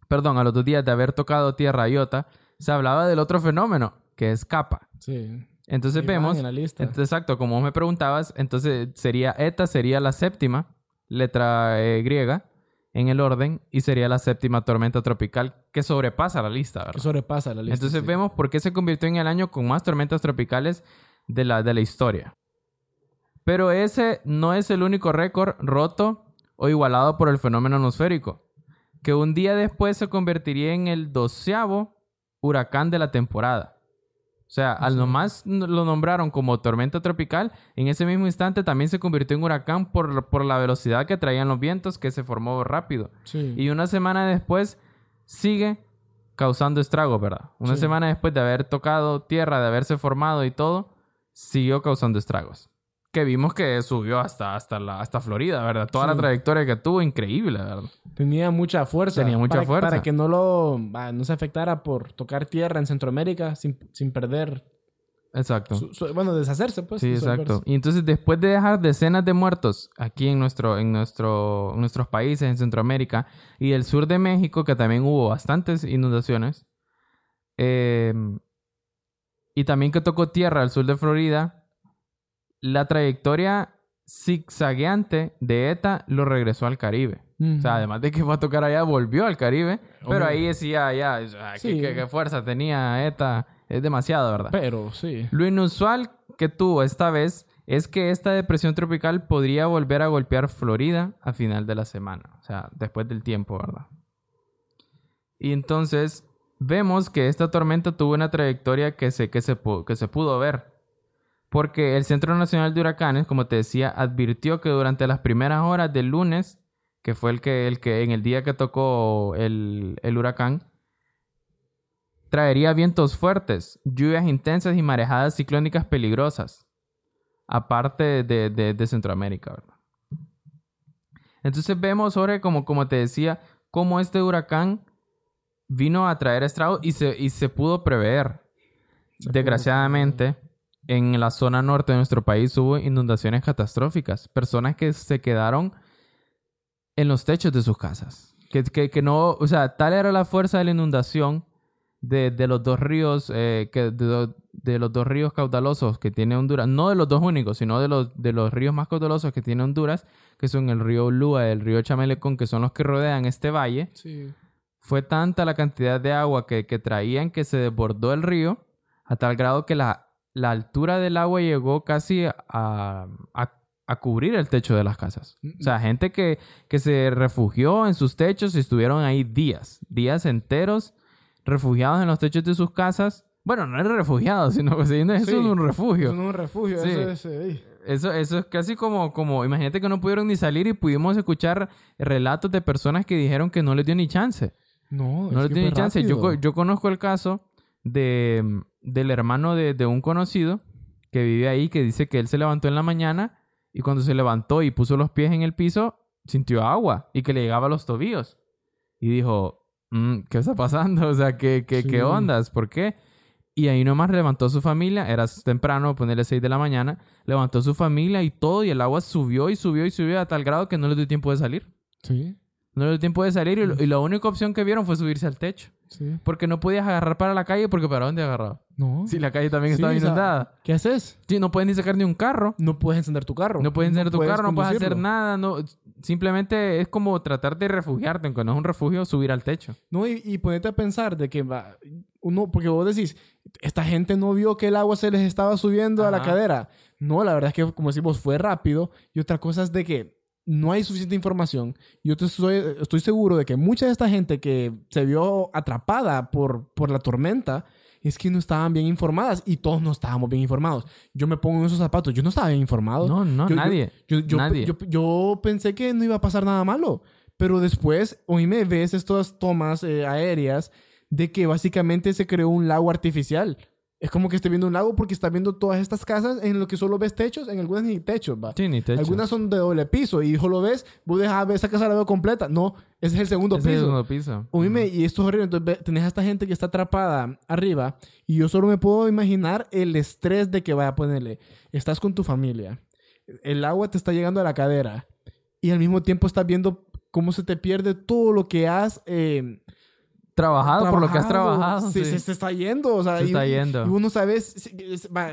perdón, a los dos días de haber tocado tierra Iota, se hablaba del otro fenómeno, que es Kappa. Sí. Entonces Ahí vemos, en la lista. exacto, como vos me preguntabas, entonces sería ETA sería la séptima letra eh, griega en el orden y sería la séptima tormenta tropical que sobrepasa la lista, Que ¿verdad? sobrepasa la lista. Entonces sí. vemos por qué se convirtió en el año con más tormentas tropicales de la, de la historia. Pero ese no es el único récord roto o igualado por el fenómeno atmosférico, que un día después se convertiría en el doceavo huracán de la temporada. O sea, al nomás lo nombraron como tormenta tropical, en ese mismo instante también se convirtió en huracán por, por la velocidad que traían los vientos, que se formó rápido. Sí. Y una semana después sigue causando estragos, ¿verdad? Una Sí. semana después de haber tocado tierra, de haberse formado y todo, siguió causando estragos. Que vimos que subió hasta, hasta, la, hasta Florida, ¿verdad? Toda la trayectoria que tuvo, increíble, ¿verdad? Tenía mucha fuerza. Tenía mucha para, fuerza. Para que no lo... no se afectara por tocar tierra en Centroamérica sin, sin perder... Exacto. su- su- bueno, deshacerse, pues. Sí, exacto. Y entonces después de dejar decenas de muertos aquí en, nuestro, en, nuestro, en nuestros países, en Centroamérica y el sur de México, que también hubo bastantes inundaciones, eh, y también que tocó tierra al sur de Florida, la trayectoria zigzagueante de ETA lo regresó al Caribe. O sea, además de que fue a tocar allá, volvió al Caribe. Pero ahí decía, ya, Sí. qué, fuerza tenía ETA. Es demasiado, ¿verdad? Pero sí. Lo inusual que tuvo esta vez es que esta depresión tropical podría volver a golpear Florida a final de la semana, o sea, después del tiempo, ¿verdad? Y entonces vemos que esta tormenta tuvo una trayectoria que se, que se, que se pudo ver, porque el Centro Nacional de Huracanes, como te decía, advirtió que durante las primeras horas del lunes, que fue el que, el que en el día que tocó el, el huracán, traería vientos fuertes, lluvias intensas y marejadas ciclónicas peligrosas, aparte de, de- de Centroamérica, ¿verdad? Entonces vemos sobre, como, como te decía, cómo este huracán vino a traer estragos y se, y se pudo prever. Se pudo Desgraciadamente, en la zona norte de nuestro país hubo inundaciones catastróficas. Personas que se quedaron en los techos de sus casas. Que, que, que no, o sea, tal era la fuerza de la inundación de, de los dos ríos, eh, que de, los dos ríos caudalosos que tiene Honduras, no de los dos únicos, sino de los, de los ríos más caudalosos que tiene Honduras, que son el río Ulúa y el río Chamelecón, que son los que rodean este valle. Sí. Fue tanta la cantidad de agua que, que traían que se desbordó el río a tal grado que la, la altura del agua llegó casi a, a- a cubrir el techo de las casas. O sea, gente que, que se refugió en sus techos y estuvieron ahí días, días enteros, refugiados en los techos de sus casas. Bueno, no eran refugiados, sino que eso Sí. es un refugio. Eso es un refugio. Sí. Eso es... eh, Eso, eso es casi como, como, imagínate que no pudieron ni salir y pudimos escuchar relatos de personas que dijeron que no les dio ni chance. No, No es le que tiene fue chance. Yo, yo conozco el caso de, del hermano de, de un conocido que vive ahí, que dice que él se levantó en la mañana y cuando se levantó y puso los pies en el piso, sintió agua y que le llegaba a los tobillos. Y dijo, "Mm, ¿qué está pasando? O sea, ¿qué, qué, Sí. qué ondas? ¿Por qué? Y ahí nomás levantó su familia, era temprano, ponerle 6 de la mañana, levantó su familia y todo, y el agua subió y subió y subió a tal grado que no les dio tiempo de salir. Sí, No dio tiempo de salir y, la única opción que vieron fue subirse al techo. sí. Porque no podías agarrar para la calle porque ¿para dónde agarraba? No. Si la calle también Sí, estaba o sea, inundada. ¿Qué haces? Sí, no puedes ni sacar ni un carro. No puedes encender tu carro. No puedes encender tu carro, no puedes hacer nada. No, simplemente es como tratar de refugiarte, aunque no es un refugio, subir al techo. No, y, y ponerte a pensar de que va, uno, porque vos decís, esta gente no vio que el agua se les estaba subiendo a la cadera. No, la verdad es que, como decimos, fue rápido. Y otra cosa es de que no hay suficiente información. Yo te estoy, estoy seguro de que mucha de esta gente que se vio atrapada por, por la tormenta es que no estaban bien informadas y todos no estábamos bien informados. Yo me pongo en esos zapatos, yo no estaba bien informado. No, no, Yo- nadie. Yo, yo, Nadie. yo- yo pensé que no iba a pasar nada malo, pero después, hoy me ves estas tomas eh, aéreas de que básicamente se creó un lago artificial. Es como que esté viendo un lago porque está viendo todas estas casas en lo que solo ves techos, en algunas ni techos, va. Sí, ni techo. Algunas son de doble piso y solo ves, vos dejas ver esa casa la veo completa. No, ese es el segundo Ese es el piso. segundo piso. Oíme, y esto es horrible. Entonces tenés a esta gente que está atrapada arriba y yo solo me puedo imaginar el estrés de que vaya a ponerle. Estás con tu familia, el agua te está llegando a la cadera y al mismo tiempo estás viendo cómo se te pierde todo lo que has eh, Trabajado, por lo que has trabajado. Se, sí. se- se está yendo. O sea, Se y- está yendo. Y uno sabe,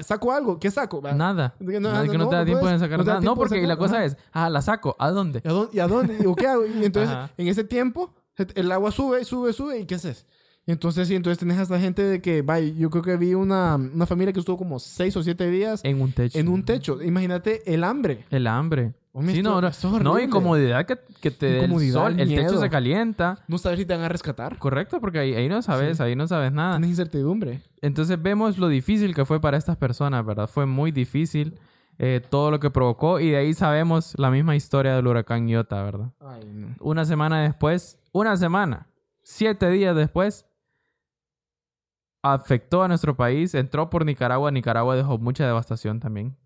saco algo, ¿qué saco? Nada. No- Nada, que no, no, te da no tiempo puedes, de sacar no nada. No, porque y la sacar, cosa ajá. es, ah, la saco. ¿A dónde? ¿Y a dónde? ¿Y a dónde? ¿qué hago? Y entonces, en ese tiempo, el agua sube, sube, sube. ¿Y qué haces? Entonces, sí, entonces tenés a esta gente de que, vaya, yo creo que vi una, una familia que estuvo como seis o siete días En un techo. en un techo. Imagínate el hambre. El hambre. Hombre, sí, no, es no, incomodidad que, que te dé el sol. El techo se calienta. No sabes si te van a rescatar. Correcto, porque ahí, ahí no sabes, ahí no sabes nada. Tienes incertidumbre. Entonces vemos lo difícil que fue para estas personas, ¿verdad? Fue muy difícil eh, todo lo que provocó y de ahí sabemos la misma historia del huracán Iota, ¿verdad? Ay, no. Una semana después, una semana, siete días después, afectó a nuestro país, entró por Nicaragua, Nicaragua dejó mucha devastación también.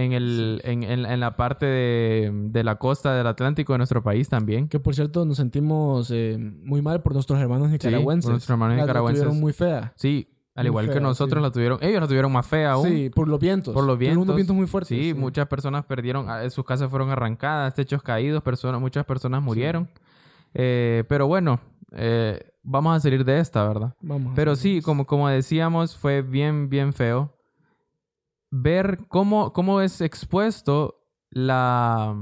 En, el, en, en- en la parte de, de la costa del Atlántico de nuestro país también. Que por cierto, nos sentimos eh, muy mal por nuestros hermanos nicaragüenses. por nuestros hermanos La- la nicaragüenses. tuvieron muy fea. Sí, al igual que fea, nosotros sí. la tuvieron, ellos la tuvieron más fea aún. Sí, por los vientos. Por los Tuvieron vientos. unos vientos muy fuertes. Sí, muchas personas perdieron, ah, sus casas fueron arrancadas, techos caídos, personas, muchas personas murieron. Eh, pero bueno, eh, vamos a salir de esta, ¿verdad? Vamos. Pero sí, como, como decíamos, fue bien, bien feo ver cómo, cómo es expuesto la,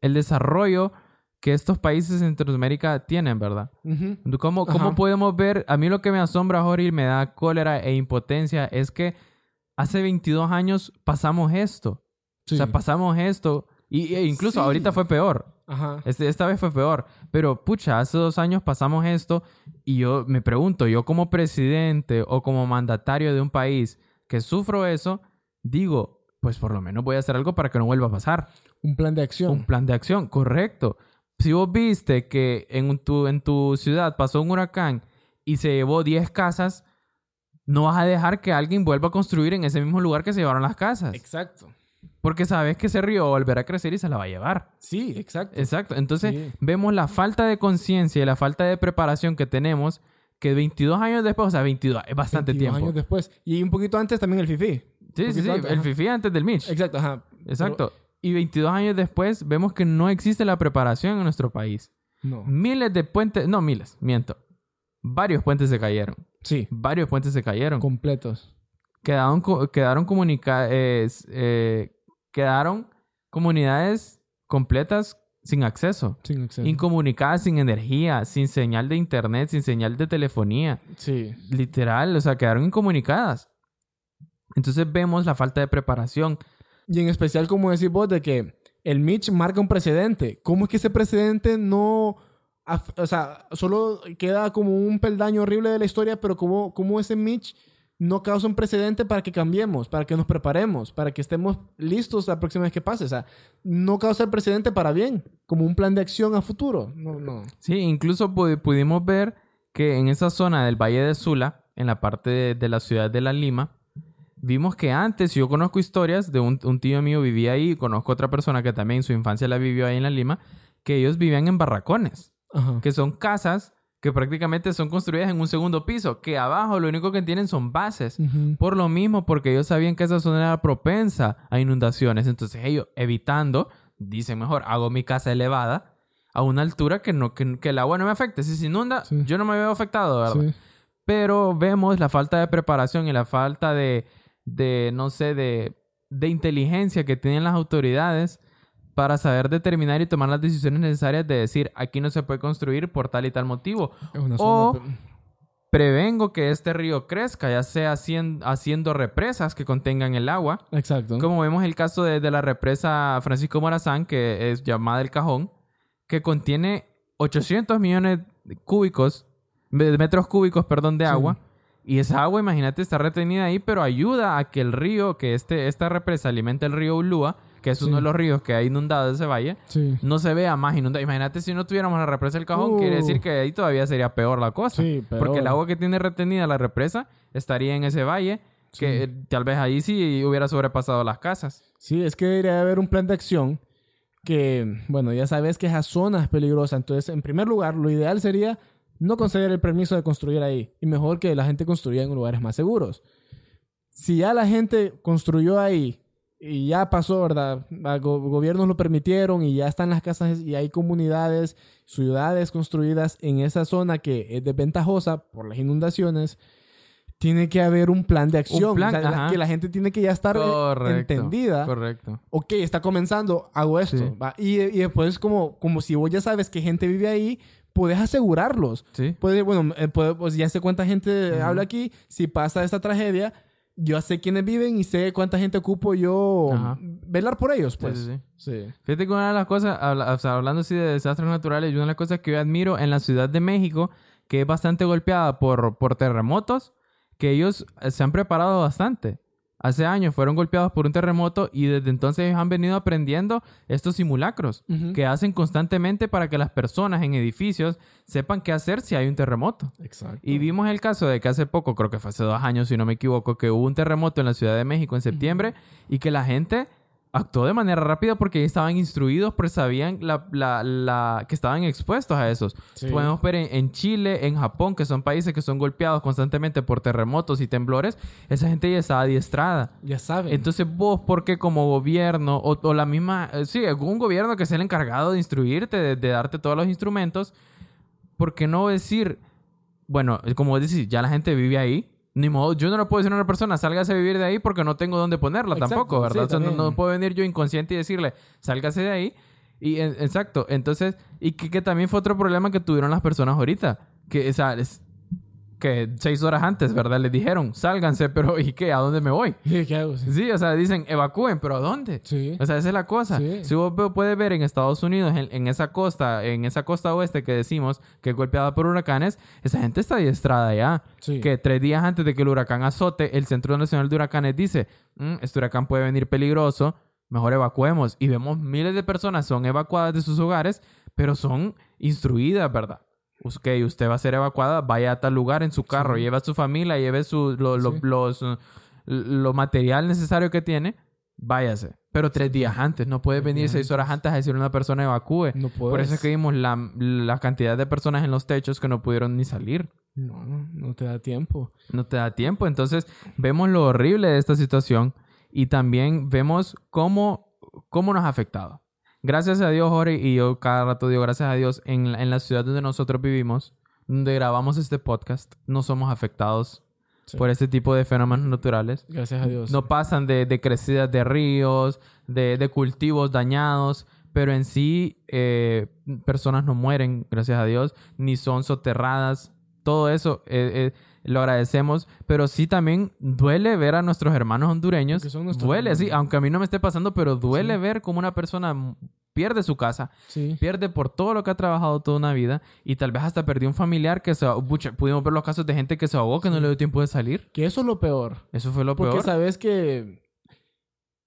el desarrollo que estos países en Centroamérica tienen, ¿verdad? Ujú. ¿Cómo, cómo Ajá. podemos ver? A mí lo que me asombra, Jorge, y me da cólera e impotencia es que hace 22 años pasamos esto. Sí. O sea, pasamos esto. Y, e incluso Sí. ahorita fue peor. Ajá. Este- esta vez fue peor. Pero, pucha, hace dos años pasamos esto y yo me pregunto, yo como presidente o como mandatario de un país que sufro eso, digo, pues por lo menos voy a hacer algo para que no vuelva a pasar. Un plan de acción. Un plan de acción, correcto. Si vos viste que en tu, en tu ciudad pasó un huracán y se llevó 10 casas, no vas a dejar que alguien vuelva a construir en ese mismo lugar que se llevaron las casas. Exacto. Porque sabes que ese río volverá a crecer y se la va a llevar. Sí, exacto. Exacto. Entonces Sí. vemos la falta de conciencia y la falta de preparación que tenemos que 22 años después, o sea, 22, es bastante 22 tiempo. años después. Y un poquito antes también el FIFI. Sí, sí, sí. antes, El. FIFI antes del Mitch. Exacto, ajá. Exacto. Y 22 años después vemos que no existe la preparación en nuestro país. No. Miles de puentes, no miles, miento. Varios puentes se cayeron. Sí. Varios puentes se cayeron. Completos. Quedaron, quedaron comunica eh, eh, quedaron comunidades completas sin acceso. Sin acceso. Incomunicadas, sin energía, sin señal de internet, sin señal de telefonía. sí. Literal, o sea, quedaron incomunicadas. Entonces vemos la falta de preparación. Y en especial, como decís vos, de que el Mitch marca un precedente. ¿Cómo es que ese precedente no... O sea, solo queda como un peldaño horrible de la historia, pero cómo, cómo ese Mitch no causa un precedente para que cambiemos, para que nos preparemos, para que estemos listos la próxima vez que pase. O sea, no causa el precedente para bien, como un plan de acción a futuro. No, no. Sí, incluso pu- pudimos ver que en esa zona del Valle de Sula, en la parte de, de la ciudad de La Lima, vimos que antes, yo conozco historias de un, un tío mío vivía ahí, conozco otra persona que también en su infancia la vivió ahí en La Lima, que ellos vivían en barracones, Ajá. que son casas que prácticamente son construidas en un segundo piso, que abajo lo único que tienen son bases. Ujú. Por lo mismo, porque ellos sabían que esa zona era propensa a inundaciones. Entonces ellos, evitando, dicen mejor, hago mi casa elevada a una altura que, no, que, que el agua no me afecte. Si se inunda, Sí. yo no me veo afectado, ¿verdad? Sí. Pero vemos la falta de preparación y la falta de, de no sé, de, de inteligencia que tienen las autoridades para saber determinar y tomar las decisiones necesarias de decir, aquí no se puede construir por tal y tal motivo. O- zona... Prevengo que este río crezca, ya sea haciendo, haciendo represas que contengan el agua. Exacto. Como vemos el caso de, de la represa Francisco Morazán, que es llamada El Cajón, que contiene 800 millones de cúbicos, de metros cúbicos, perdón, de Sí. Y esa agua, imagínate, está retenida ahí, pero ayuda a que el río, que este, esta represa alimenta el río Ulúa, que es Sí. uno de los ríos que ha inundado ese valle, Sí. no se vea más inundado. Imagínate si no tuviéramos la represa del cajón, Uh. quiere decir que ahí todavía sería peor la cosa. Sí, Porque el agua que tiene retenida la represa estaría en ese valle, que eh, tal vez ahí sí hubiera sobrepasado las casas. Sí, es que debería haber un plan de acción que, bueno, ya sabes que esa zona es peligrosa. Entonces, en primer lugar, lo ideal sería no conceder el permiso de construir ahí y mejor que la gente construya en lugares más seguros. Si ya la gente construyó ahí y ya pasó, ¿verdad? Los gobiernos lo permitieron y ya están las casas y hay comunidades, ciudades construidas en esa zona que es desventajosa por las inundaciones. Tiene que haber un plan de acción. plan, o sea, la- que la gente tiene que ya estar eh, Correcto. entendida Correcto. ok, está comenzando, hago esto. Sí. ¿va? Y, y después, como, como si vos ya sabes que gente vive ahí, puedes asegurarlos. Sí. Puedes, bueno, eh, puede- pues ya sé cuánta gente Ujú. habla aquí. Si pasa esta tragedia, yo sé quiénes viven y sé cuánta gente ocupo yo Ajá. velar por ellos, pues. sí, sí. Sí. Fíjate que una de las cosas, habla- o sea, hablando así de desastres naturales, una de las cosas que yo admiro en la Ciudad de México, que es bastante golpeada por, por terremotos, que ellos eh, se han preparado bastante. Hace años fueron golpeados por un terremoto y desde entonces ellos han venido aprendiendo estos simulacros que hacen constantemente para que las personas en edificios sepan qué hacer si hay un terremoto. Exacto. Y vimos el caso de que hace poco, creo que fue hace dos años, si no me equivoco, que hubo un terremoto en la Ciudad de México en septiembre y que la gente actuó de manera rápida porque estaban instruidos, porque sabían la, la- la- que estaban expuestos a esos. Sí. Podemos ver en, en Chile, en Japón, que son países que son golpeados constantemente por terremotos y temblores, esa gente ya está adiestrada. Ya saben. Entonces vos, ¿por qué como gobierno o, o la misma, eh, sí, algún gobierno que sea el encargado de instruirte, de, de darte todos los instrumentos, ¿por qué no decir, bueno, eh, como decís, ya la gente vive ahí, ni modo, yo no le puedo decir a una persona, sálgase a vivir de ahí porque no tengo dónde ponerla Exacto, tampoco, ¿verdad? sí, o sea, no puedo venir yo inconsciente y decirle, sálgase de ahí. Y en- exacto, entonces, y que, que también fue otro problema que tuvieron las personas ahorita, que, o sea, es- que seis horas antes, ¿verdad? Les dijeron, sálganse, pero ¿y qué? ¿A dónde me voy? ¿Qué, qué hago? Sí. Sí, o sea, dicen evacúen, pero ¿a dónde? Sí. O sea, esa es la cosa. Sí. Si vos puedes ver en Estados Unidos, en, en esa costa, en esa costa oeste que decimos que es golpeada por huracanes, esa gente está adiestrada ya. Sí. Que tres días antes de que el huracán azote, el Centro Nacional de Huracanes dice, "Mm, este huracán puede venir peligroso, mejor evacuemos. Y vemos miles de personas son evacuadas de sus hogares, pero son instruidas, ¿verdad? Ok, usted va a ser evacuada, vaya a tal lugar en su carro, Sí. lleve a su familia, lleve su, lo, lo- Sí. los, uh, lo material necesario que tiene, váyase. Pero tres días antes, no puede venir seis horas antes. a decirle a una persona evacúe. No puedes. Por eso es que vimos la, la cantidad de personas en los techos que no pudieron ni salir. No, no, no te da tiempo. No te da tiempo. Entonces, vemos lo horrible de esta situación y también vemos cómo, cómo nos ha afectado. Gracias a Dios, Jorge, y yo cada rato digo gracias a Dios, en, la- en la ciudad donde nosotros vivimos, donde grabamos este podcast, no somos afectados Sí. por este tipo de fenómenos naturales. Gracias a Dios. No pasan de, de crecidas de ríos, de, de cultivos dañados, pero en sí eh, personas no mueren, gracias a Dios, ni son soterradas. Todo eso eh, eh, lo agradecemos, pero sí también duele ver a nuestros hermanos hondureños. Porque son nuestros Duele, sí, aunque a mí no me esté pasando, pero duele Sí. ver cómo una persona pierde su casa, Sí. pierde por todo lo que ha trabajado toda una vida y tal vez hasta perdió un familiar que se ahogó. Pucha, Pudimos ver los casos de gente que se ahogó, que no le dio tiempo de salir. Que eso es lo peor. Eso fue lo Porque peor. sabes que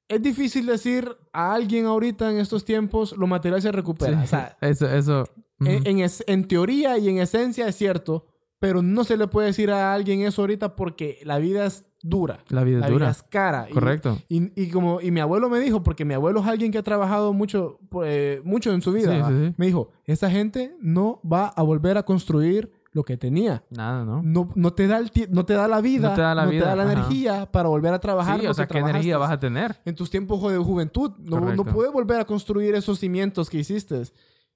es difícil decir a alguien ahorita en estos tiempos lo material se recupera. Sí, O sea, eso, eso. en, ujú. en es- en teoría y en esencia es cierto, pero no se le puede decir a alguien eso ahorita porque la vida es dura. La vida es La dura. vida es cara. Y- Correcto. Y, y como y mi abuelo me dijo, porque mi abuelo es alguien que ha trabajado mucho, eh, mucho en su vida, Sí, ¿va? sí, sí. me dijo, esa gente no va a volver a construir lo que tenía. Nada, ¿no? No, no, te da el no te da la vida, No te da la vida, la ajá. energía para volver a trabajar. Sí, lo o sea, que ¿qué energía vas a tener? En tus tiempos de juventud, no, no puedes volver a construir esos cimientos que hiciste.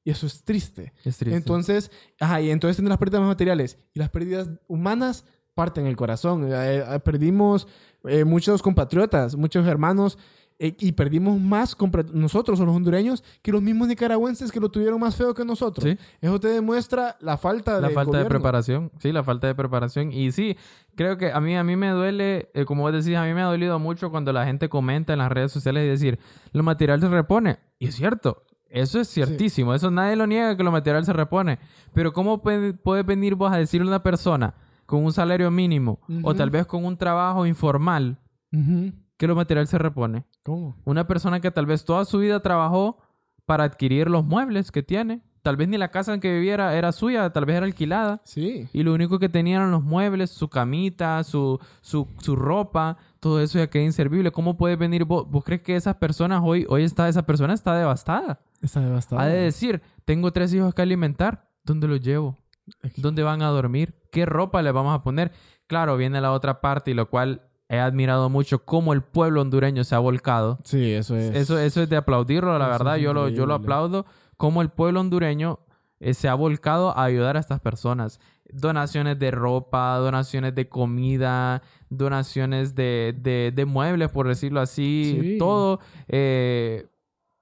Y eso es triste. Es triste. Entonces, ajá, y entonces tienes las pérdidas materiales y las pérdidas humanas parten el corazón. Eh, eh, perdimos eh, muchos compatriotas, muchos hermanos y perdimos más nosotros, los hondureños, que los mismos nicaragüenses que lo tuvieron más feo que nosotros. Sí. Eso te demuestra la falta la de falta de preparación. Sí, la falta de preparación. Y sí, creo que a mí, a mí me duele, como vos decís, a mí me ha dolido mucho cuando la gente comenta en las redes sociales y decir, lo material se repone. Y es cierto. Eso es ciertísimo. Eso nadie lo niega que lo material se repone. Pero ¿cómo puede- puedes venir vos a decirle a una persona con un salario mínimo o tal vez con un trabajo informal. ¿qué lo material se repone? ¿Cómo? Una persona que tal vez toda su vida trabajó para adquirir los muebles que tiene. Tal vez ni la casa en que viviera era suya, tal vez era alquilada. Sí. Y lo único que tenía eran los muebles, su camita, su, su, su ropa, todo eso ya queda inservible. ¿Cómo puede venir vos? ¿Vos crees que esas personas hoy, hoy está, esa persona está devastada? Está devastado. Ha de decir, tengo tres hijos que alimentar, ¿dónde los llevo? ¿Dónde van a dormir? ¿Qué ropa les vamos a poner? Claro, viene la otra parte y lo cual he admirado mucho cómo el pueblo hondureño se ha volcado. Sí, eso es. Eso, eso es de aplaudirlo, la Eso verdad. Yo lo, yo lo aplaudo. Cómo el pueblo hondureño eh, se ha volcado a ayudar a estas personas. Donaciones de ropa, donaciones de comida, donaciones de, de, de muebles, por decirlo así. Sí. Todo. eh,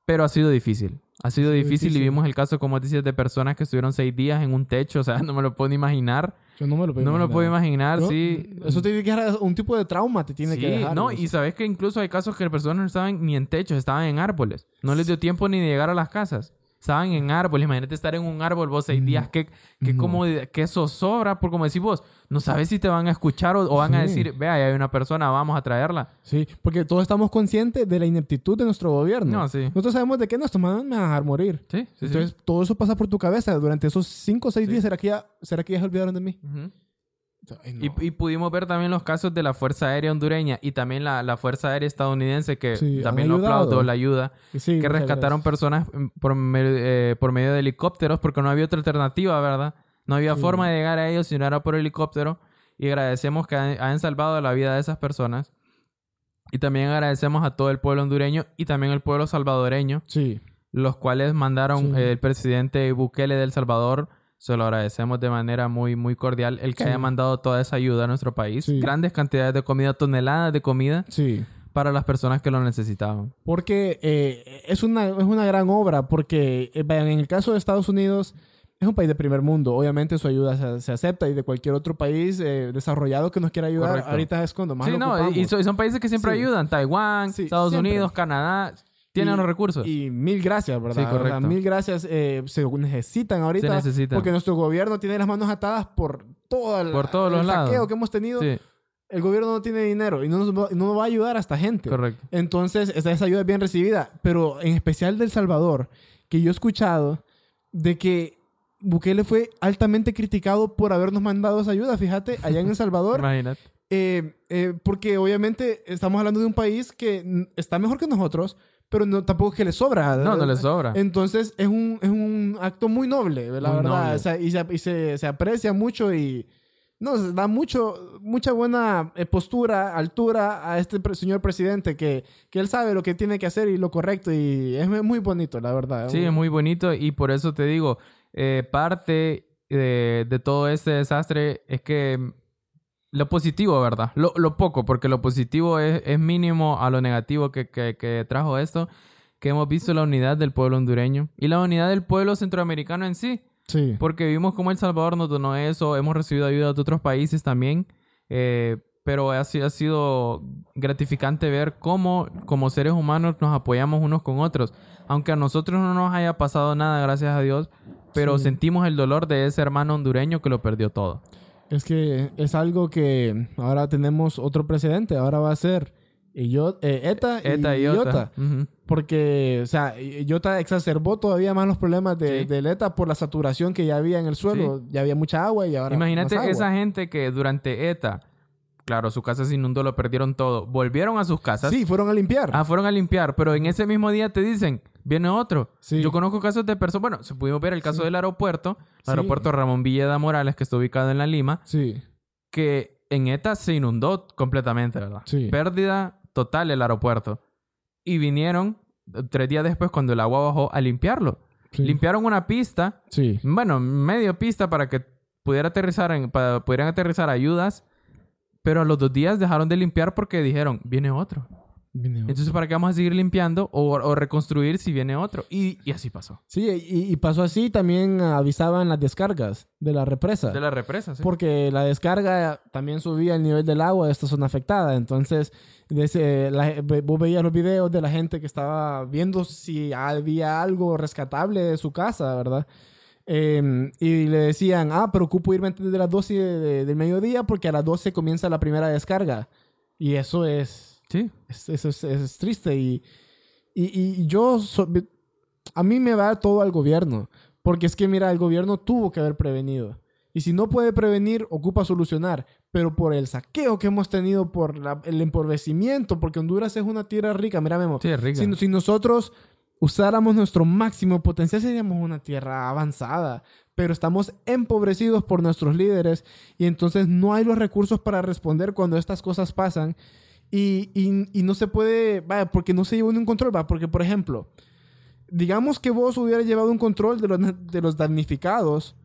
pero ha sido difícil. Ha sido sido difícil, y difícil. vimos el caso, como dices, de personas que estuvieron seis días en un techo. O sea, no me lo puedo ni imaginar. Yo no me lo puedo No me lo puedo imaginar, sí. Eso te tiene que dejar un tipo de trauma, te tiene sí, que dejar. no, y sabes que incluso hay casos que las personas no estaban ni en techos, estaban en árboles. No les dio tiempo ni de llegar a las casas. Estaban en árboles. Imagínate estar en un árbol vos seis Mm, días. Que, que no. como que zozobra, por como decís vos. No sabes si te van a escuchar o, o van a Sí. decir, vea, ahí hay una persona, vamos a traerla. Sí, porque todos estamos conscientes de la ineptitud de nuestro gobierno. No, sí. Nosotros sabemos de manos me van a dejar morir. Sí, sí. Entonces, todo eso pasa por tu cabeza durante esos cinco o seis días. ¿Será que, ya, ¿Será que ya se olvidaron de mí? Ujú. Ay, no. Y, y pudimos ver también los casos de la Fuerza Aérea hondureña y también la, la Fuerza Aérea estadounidense, que Sí, también lo aplaudo, la ayuda. Sí, que rescataron gracias. personas por, eh, por medio de helicópteros porque no había otra alternativa, ¿verdad? No había Sí. forma de llegar a ellos si no era por helicóptero. Y agradecemos que han, han salvado la vida de esas personas. Y también agradecemos a todo el pueblo hondureño y también el pueblo salvadoreño, Sí, los cuales mandaron eh, el presidente Bukele del Salvador. Se lo agradecemos de manera muy, muy cordial. El que Sí. haya mandado toda esa ayuda a nuestro país. Sí. Grandes cantidades de comida, toneladas de comida sí. para las personas que lo necesitaban. Porque eh, es, una, es una gran obra, porque eh, en el caso de Estados Unidos es un país de primer mundo. Obviamente su ayuda se, se acepta y de cualquier otro país eh, desarrollado que nos quiera ayudar, Correcto. ahorita es cuando más Sí, lo no, y, so- y son países que siempre Sí. ayudan. Taiwán, Sí, Estados siempre. Unidos, Canadá, tienen Y- los recursos. Y mil gracias, ¿verdad? Sí, correcto. mil gracias. eh, se necesitan ahorita. Se necesitan. Porque nuestro gobierno tiene las manos atadas por todo el, Por todos el los saqueo lados. que hemos tenido. sí, El gobierno no tiene dinero y no nos va, no nos va a ayudar a esta gente. correcto. Entonces, esa, esa ayuda es bien recibida. Pero en especial del Salvador, que yo he escuchado de que Bukele fue altamente criticado por habernos mandado esa ayuda. Fíjate, allá en El Salvador. Imagínate. Eh, eh, porque obviamente estamos hablando de un país que está mejor que nosotros, pero no, tampoco es que le sobra. No, no les sobra. Entonces es un, es un acto muy noble, la Muy verdad. noble. O sea, y se, y se- se aprecia mucho y no, se da mucho, mucha buena eh, postura, altura a este pre- señor presidente que, que él sabe lo que tiene que hacer y lo correcto y es muy bonito, la verdad. Sí, es muy bonito y por eso te digo, eh, parte de, de todo este desastre es que lo positivo, ¿verdad? Lo, lo poco, porque lo positivo es, es mínimo a lo negativo que, que- que trajo esto, que hemos visto la unidad del pueblo hondureño y la unidad del pueblo centroamericano en sí. Sí. Porque vimos cómo El Salvador nos donó eso, hemos recibido ayuda de otros países también, eh, pero ha, si- ha sido gratificante ver cómo como seres humanos nos apoyamos unos con otros. Aunque a nosotros no nos haya pasado nada, gracias a Dios, pero Sí. sentimos el dolor de ese hermano hondureño que lo perdió todo. Es que es algo que ahora tenemos otro presidente, ahora va a ser eh, ETA, Eta y Iota. Porque, o sea, Iota exacerbó todavía más los problemas de, Sí. del ETA por la saturación que ya había en el suelo. Ya había mucha agua y ahora. Imagínate más agua. esa gente que durante ETA, claro, su casa se inundó, lo perdieron todo, volvieron a sus casas. Sí, fueron a limpiar. Ah, fueron a limpiar, pero en ese mismo día te dicen, viene otro. Sí. Yo conozco casos de personas, bueno, se pudimos ver el caso Sí. del aeropuerto, el Sí. aeropuerto Ramón Villeda Morales, que está ubicado en La Lima, Sí, que en ETA se inundó completamente, ¿verdad? Sí. Pérdida total el aeropuerto. Y vinieron eh, tres días después, cuando el agua bajó, a limpiarlo. sí. Limpiaron una pista, Sí. bueno, medio pista para que pudiera aterrizar en, para, pudieran aterrizar ayudas, pero a los dos días dejaron de limpiar porque dijeron, viene otro. Vine- Entonces, ¿para qué vamos a seguir limpiando o, o reconstruir si viene otro? Y, y así pasó. Sí, y, y pasó así. También avisaban las descargas de la represa. De la represa, sí. Porque la descarga también subía el nivel del agua de esta zona afectada. Entonces, la- vos veías los videos de la gente que estaba viendo si había algo rescatable de su casa, ¿verdad? Eh, y le decían, ah, pero ocupo irme antes de las 12 de- de- del mediodía porque a las 12 comienza la primera descarga. Y eso es, Sí. es- eso es, es triste. Y, y, y yo, so- a mí me va todo al gobierno. Porque es que, mira, el gobierno tuvo que haber prevenido. Y si no puede prevenir, ocupa solucionar. Pero por el saqueo que hemos tenido, por la- el empobrecimiento, porque Honduras es una tierra rica. Mira, Memo, Sí, es rica. si, si nosotros usáramos nuestro máximo potencial, seríamos una tierra avanzada. Pero estamos empobrecidos por nuestros líderes y entonces no hay los recursos para responder cuando estas cosas pasan. Y, y- no se puede, porque no se lleva un control, va. Porque, por ejemplo, digamos que vos hubieras llevado un control de los, de los damnificados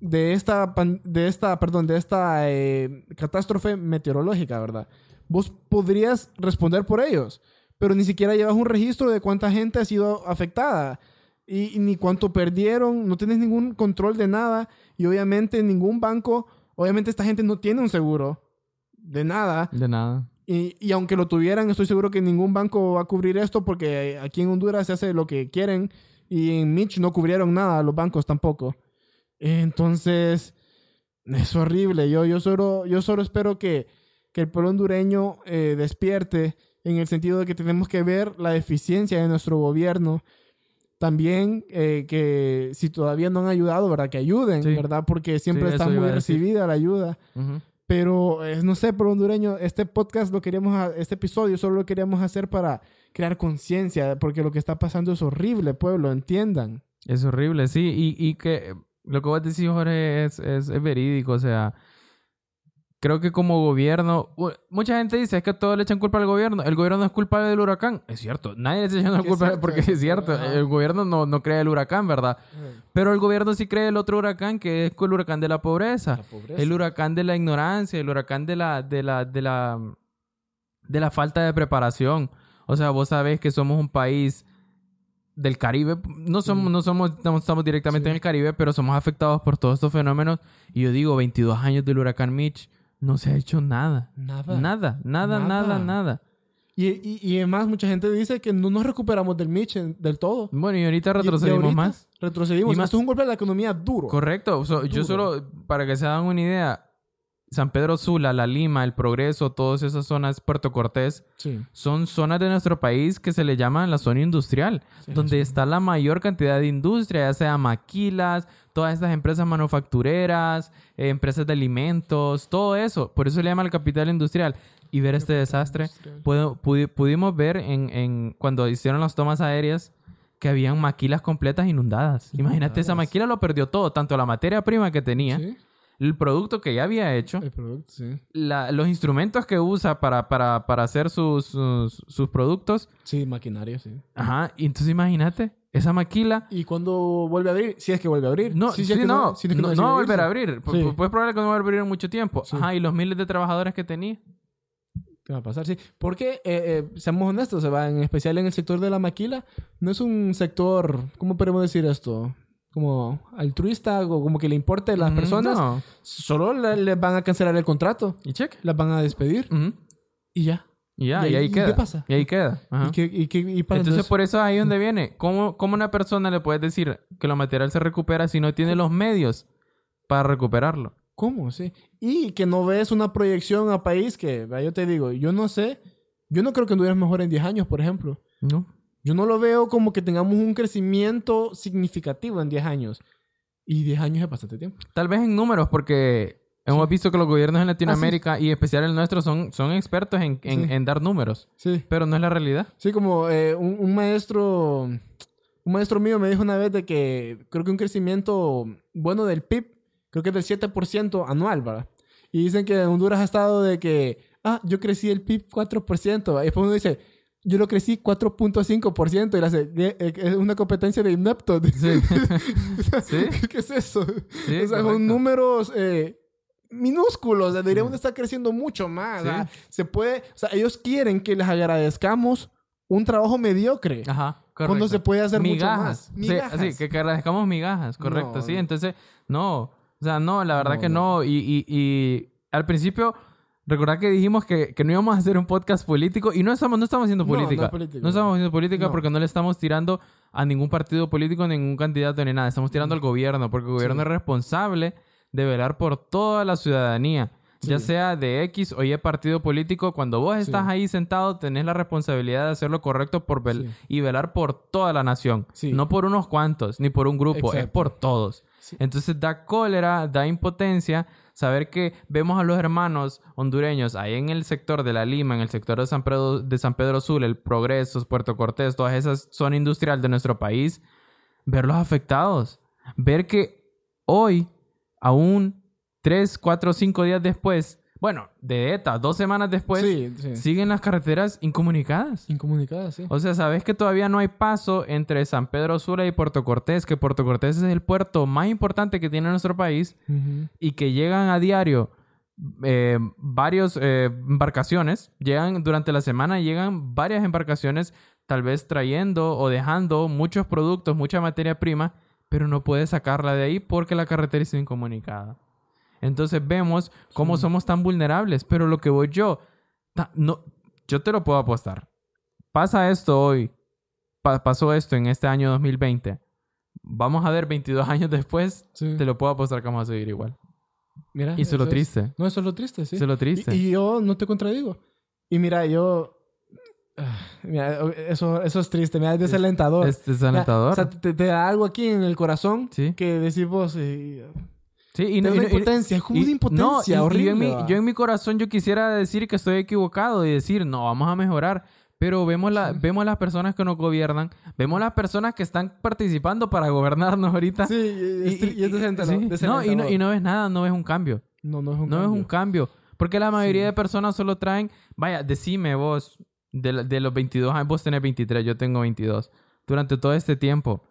de esta, de esta, perdón, de esta eh, catástrofe meteorológica, ¿verdad? Vos podrías responder por ellos, pero ni siquiera llevas un registro de cuánta gente ha sido afectada y, y ni cuánto perdieron, no tienes ningún control de nada y obviamente ningún banco, obviamente esta gente no tiene un seguro de nada De nada. y, y aunque lo tuvieran, estoy seguro que ningún banco va a cubrir esto porque aquí en Honduras se hace lo que quieren y en Mitch no cubrieron nada, los bancos tampoco. Entonces, es horrible. Yo, yo, solo, yo solo espero que, que el pueblo hondureño eh, despierte en el sentido de que tenemos que ver la eficiencia de nuestro gobierno. También eh, que si todavía no han ayudado, ¿verdad? Que ayuden, Sí. ¿verdad? Porque siempre Sí, está muy recibida la ayuda. Ujú. Pero eh, no sé, por hondureño, este podcast lo queríamos, a- este episodio solo lo queríamos hacer para crear conciencia, porque lo que está pasando es horrible, pueblo, entiendan. Es horrible, sí. Y, y que lo que vos decís, Jorge, es, es, es verídico. O sea, creo que como gobierno... Mucha gente dice, es que todos le echan culpa al gobierno. El gobierno no es culpable del huracán. Es cierto. Nadie le está echando la culpa cierto, porque es cierto. El gobierno no, no cree el huracán, ¿verdad? Pero el gobierno sí cree el otro huracán, que es el huracán de la pobreza. La pobreza. El huracán de la ignorancia, el huracán de la, de la, de la, de la falta de preparación. O sea, vos sabés que somos un país del Caribe. No somos, no somos, no estamos directamente Sí. en el Caribe, pero somos afectados por todos estos fenómenos. Y yo digo, 22 años del huracán Mitch, no se ha hecho nada. Nada. Nada, nada, nada, Nada. nada. Y, y, y además mucha gente dice que no nos recuperamos del Mitch del todo. Bueno, y ahorita Y- y retrocedimos ahorita más. Retrocedimos. Y más- Esto es un golpe a la economía duro. Correcto. So, yo Duro. solo, para que se hagan una idea, San Pedro Sula, La Lima, El Progreso, todas esas zonas, Puerto Cortés, Sí. son zonas de nuestro país que se le llaman la zona industrial, Sí, donde sí. está la mayor cantidad de industria, ya sea maquilas, todas estas empresas manufactureras, eh, empresas de alimentos, todo eso. Por eso se le llama el capital industrial. Y ver este desastre, pudi- pudimos ver en, en- cuando hicieron las tomas aéreas que habían maquilas completas inundadas. Imagínate, esa Inundadas. maquila lo perdió todo, tanto la materia prima que tenía, Sí, el producto que ya había hecho, el producto, sí. la- los instrumentos que usa para, para, para hacer sus, sus, sus productos. Sí, maquinaria, sí. Ajá, y entonces imagínate, esa maquila... ¿Y cuando vuelve a abrir? Si es que vuelve a abrir. No, Sí, sí, si que no, si es que no, no va a volver a abrir. Pu- Sí. pu- Pues probable que no va a abrir en mucho tiempo. Ajá, y los miles de trabajadores que tenía. ¿Qué va a pasar? Sí. Porque, eh, eh, seamos honestos, se va, en especial en el sector de la maquila, no es un sector, ¿cómo podemos decir esto? Como altruista o como que le importe a las Mm, personas. no. Solo le- les van a cancelar el contrato, Y cheque. las van a despedir Ujú. y ya. Y ya, ¿Y y, ahí- y queda. qué pasa? Y ahí queda. Ajá. ¿Y qué, y qué- y Entonces, entonces? por eso ahí donde viene. ¿Cómo, ¿Cómo una persona le puedes decir que lo material se recupera si no tiene los medios para recuperarlo? ¿Cómo? Sí. Y que no ves una proyección a país que, yo te digo, yo no sé, yo no creo que Honduras mejor en 10 años, por ejemplo. ¿No? Yo no lo veo como que tengamos un crecimiento significativo en 10 años. Y 10 años es bastante tiempo. Tal vez en números, porque hemos visto que los gobiernos en Latinoamérica, y en especial el nuestro, son, son expertos en, en- Sí. en dar números. Sí. Pero no es la realidad. Sí, como eh, un, un maestro, un maestro mío me dijo una vez de que creo que un crecimiento bueno del PIB, creo que es del 7% anual, ¿verdad? Y dicen que Honduras ha estado de que, ah, yo crecí el PIB 4%, ¿va? y después uno dice, yo lo crecí 4.5%, y hace, "¿Qué? Eh, es una competencia de. Sí. Sí. ¿Qué es eso? Sí, o sea, correcto. son números eh, minúsculos. o sea, Deberíamos de estar creciendo mucho más. Se puede... O sea, ellos quieren que les agradezcamos un trabajo mediocre. Ajá, correcto. Cuando se puede hacer mucho migajas. más. Sí, Sí, que, que agradezcamos migajas, correcto. No, sí, entonces, no. O sea, no, la verdad No, que no. no. Y, y, y al principio, recordad que dijimos que, que no íbamos a hacer un podcast político y no estamos, no estamos haciendo No, no es política. No, estamos haciendo política No. porque no le estamos tirando a ningún partido político, ningún candidato ni nada. Estamos tirando al gobierno, porque el gobierno Sí. es responsable de velar por toda la ciudadanía. Ya sea de X o Y partido político, cuando vos estás Sí. ahí sentado, tenés la responsabilidad de hacer lo correcto por vel- y velar por toda la nación. No por unos cuantos, ni por un grupo, es por todos. Sí. Entonces da cólera, da impotencia saber que vemos a los hermanos hondureños ahí en el sector de la Lima, en el sector de San Pedro, de San Pedro Sula, el Progreso, Puerto Cortés, todas esas zona industrial de nuestro país, verlos afectados. Ver que hoy, aún tres, cuatro, cinco días después, bueno, de ETA, dos semanas después, sí, sí. siguen las carreteras incomunicadas. Incomunicadas, sí. O sea, sabes que todavía no hay paso entre San Pedro Sula y Puerto Cortés, que Puerto Cortés es el puerto más importante que tiene nuestro país y que llegan a diario eh, varios eh, embarcaciones, llegan durante la semana, llegan varias embarcaciones, tal vez trayendo o dejando muchos productos, mucha materia prima, pero no puedes sacarla de ahí porque la carretera está incomunicada. Entonces vemos cómo Sí. somos tan vulnerables, pero lo que voy yo, no, yo te lo puedo apostar. Pasa esto hoy, pa- pasó esto en este año 2020. Vamos a ver 22 años después, Sí. te lo puedo apostar que vamos a seguir igual. Mira, Y eso es lo es- triste. No, eso es lo triste, sí. Eso es lo triste. Y, y yo no te contradigo. Y mira, yo... ah, Mira, eso, eso es triste, mira, es desalentador. es desalentador. O sea, te, te da algo aquí en el corazón Sí. que decís vos... eh, sí, y no, y no- impotencia, es como y- una impotencia no, y horrible. yo, en mi, yo en mi corazón yo quisiera decir que estoy equivocado y decir, no, vamos a mejorar. Pero vemos, la, Sí. vemos las personas que nos gobiernan, vemos las personas que están participando para gobernarnos ahorita. Sí, y, y, y es sí. No, y, no, y no ves nada, no ves un cambio. No, no es un no cambio. es un cambio. Porque la mayoría Sí. de personas solo traen, vaya, decime vos, de, de los 22 años, vos tenés 23, yo tengo 22. Durante todo este tiempo,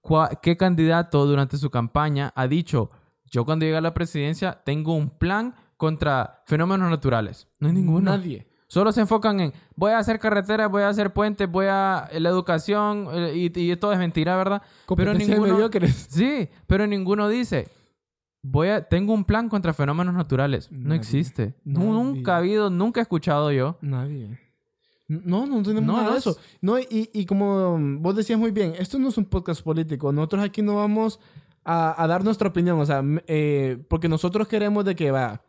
¿cuá- ¿qué candidato durante su campaña ha dicho, yo cuando llegue a la presidencia tengo un plan contra fenómenos naturales? No hay ninguno. Nadie. Solo se enfocan en, voy a hacer carreteras, voy a hacer puentes, voy a la educación, eh, y, y todo es mentira, ¿verdad? Pero ninguno, mediocres. Sí, pero ninguno dice, voy a, tengo un plan contra fenómenos naturales. No existe. Nadie. Nunca ha habido, nunca he escuchado yo. Nadie. No, no tenemos No, nada de es- eso. No, y, y como vos decías muy bien, esto no es un podcast político. Nosotros aquí no vamos a, a dar nuestra opinión. O sea, eh, porque nosotros queremos de que va.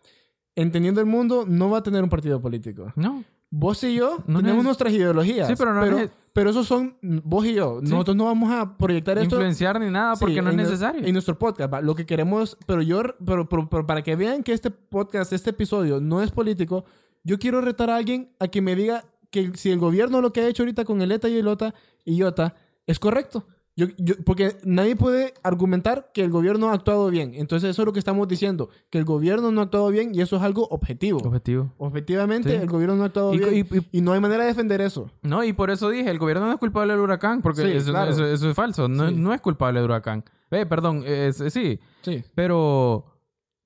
Entendiendo el mundo, no va a tener un partido político. No. Vos y yo No tenemos nuestras ideologías. Sí, pero no pero, neces- pero esos son vos y yo. Sí. Nosotros no vamos a proyectar esto Influenciar ni nada porque Sí, no es necesario. En nuestro podcast, va. lo que queremos, pero yo, pero, pero- pero para que vean que este podcast, este episodio no es político, yo quiero retar a alguien a que me diga que si el gobierno lo que ha hecho ahorita con el ETA y el OTA y IOTA es correcto. Yo, yo- porque nadie puede argumentar que el gobierno ha actuado bien. Entonces eso es lo que estamos diciendo, que el gobierno no ha actuado bien y eso es algo objetivo. Objetivo. Objetivamente, Sí. el gobierno no ha actuado Y- bien y- y, no hay manera de defender eso. No, y por eso dije, el gobierno no es culpable del huracán, porque Sí, eso, claro. eso- eso es falso. No, Sí. no es culpable del huracán. Eh, perdón, es- sí. Sí. Pero,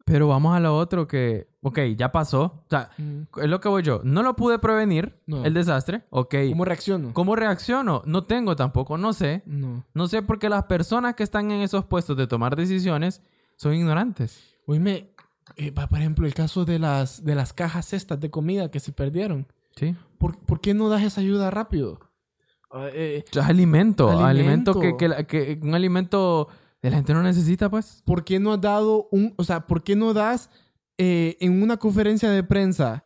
pero vamos a lo otro que, ok, ya pasó. O sea, es lo que voy yo. No lo pude prevenir, No. el desastre. Ok. ¿Cómo reacciono? ¿Cómo reacciono? No tengo tampoco, no sé. No. No sé por qué las personas que están en esos puestos de tomar decisiones son ignorantes. Oíme, eh, por ejemplo, el caso de las, de las cajas estas de comida que se perdieron. Sí. ¿Por, por qué no das esa ayuda rápido? Eh, Es alimento. Alimento, Alimento. que, que, que un alimento de la gente no necesita, pues. ¿Por qué no has dado un... O sea, ¿por qué no das eh, en una conferencia de prensa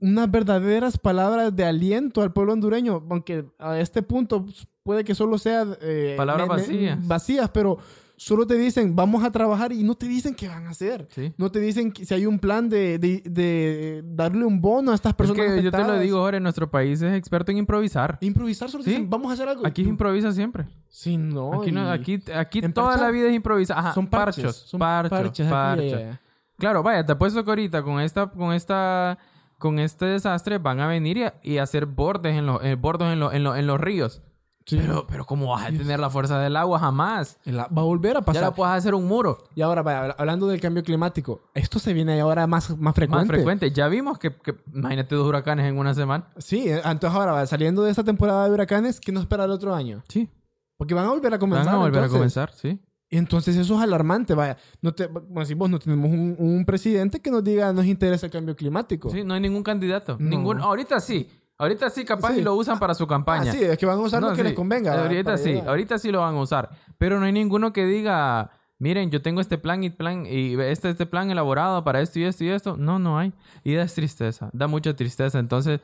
unas verdaderas palabras de aliento al pueblo hondureño? Aunque a este punto pues, puede que solo sea... eh, Palabras vacías. Vacías, pero solo te dicen, vamos a trabajar y no te dicen qué van a hacer. Sí. No te dicen si hay un plan de, de- de darle un bono a estas Es personas. que yo te lo digo, Jorge, nuestro país es experto en improvisar. Improvisar, solo Sí. dicen, vamos a hacer algo. Aquí se improvisa siempre. Sí, no. Aquí, no, aquí, aquí toda parcha- la vida es improvisar. Ajá, son parches. parchos. son parchos, parches aquí, parchos. ya, ya. Claro, vaya, te apuesto que ahorita con esta, con esta, con este desastre van a venir y, a- y hacer bordes en los, eh, bordos en, los- en, los- en los ríos. Sí. Pero, pero ¿cómo vas a tener la fuerza del agua? Jamás. La- va a volver a Ya pasar. la puedes hacer un muro. Y ahora, vaya, hablando del cambio climático, esto se viene ahora más, más frecuente. Más frecuente. Ya vimos que, que- imagínate dos huracanes en una semana. Sí, eh, entonces ahora, vaya, saliendo de esta temporada de huracanes, ¿qué nos espera el otro año? Sí. Porque van a volver a comenzar. Van a volver entonces. a comenzar, sí. Entonces eso es alarmante, vaya. No te, bueno, si vos no tenemos un, un presidente que nos diga nos interesa el cambio climático. Sí, no hay ningún candidato. No. Ningún, ahorita sí. Ahorita sí, capaz Sí. y lo usan para su campaña. Ah, sí, es que van a usar No, lo que sí. les convenga. Ahorita para sí, llegar. ahorita sí lo van a usar. Pero no hay ninguno que diga, miren, yo tengo este plan y plan y este, este plan elaborado para esto y esto y esto. No, no hay. Y da tristeza, da mucha tristeza. Entonces,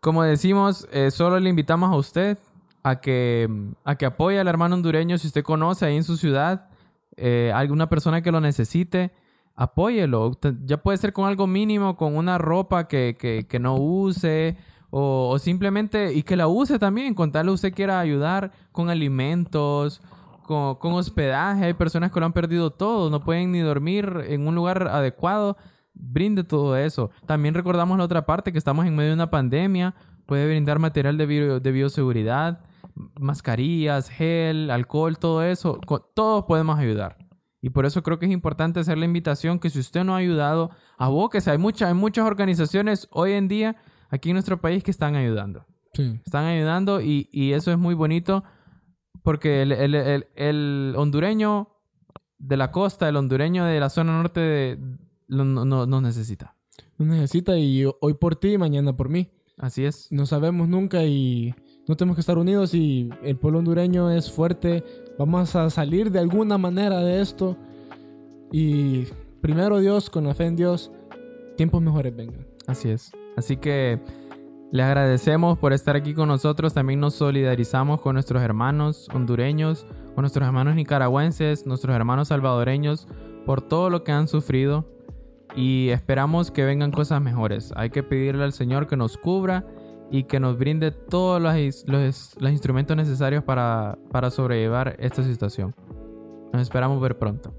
como decimos, eh, solo le invitamos a usted a que, a que apoye al hermano hondureño si usted conoce ahí en su ciudad eh, alguna persona que lo necesite. Apóyelo. Ya puede ser con algo mínimo, con una ropa que, que, que no use, o, o simplemente, y que la use también, con tal usted quiera ayudar con alimentos, con, con hospedaje. Hay personas que lo han perdido todo, no pueden ni dormir en un lugar adecuado. Brinde todo eso. También recordamos la otra parte, que estamos en medio de una pandemia. Puede brindar material de, bio- de bioseguridad, mascarillas, gel, alcohol, todo eso. Todos podemos ayudar. Y por eso creo que es importante hacer la invitación que si usted no ha ayudado, abóquese. Hay, muchas hay muchas organizaciones hoy en día aquí en nuestro país que están ayudando. Sí. Están ayudando y, y eso es muy bonito porque el, el- el- el hondureño de la costa, el hondureño de la zona norte de- lo- no, no- nos necesita. No necesita y hoy por ti, mañana por mí. Así es. No sabemos nunca y no tenemos que estar unidos y el pueblo hondureño es fuerte. Vamos a salir de alguna manera de esto. Y primero Dios, con la fe en Dios, tiempos mejores vengan. Así es. Así que les agradecemos por estar aquí con nosotros. También nos solidarizamos con nuestros hermanos hondureños, con nuestros hermanos nicaragüenses, nuestros hermanos salvadoreños, por todo lo que han sufrido. Y esperamos que vengan cosas mejores. Hay que pedirle al Señor que nos cubra y que nos brinde todos los, los, instrumentos necesarios para, para sobrellevar esta situación. Nos esperamos ver pronto.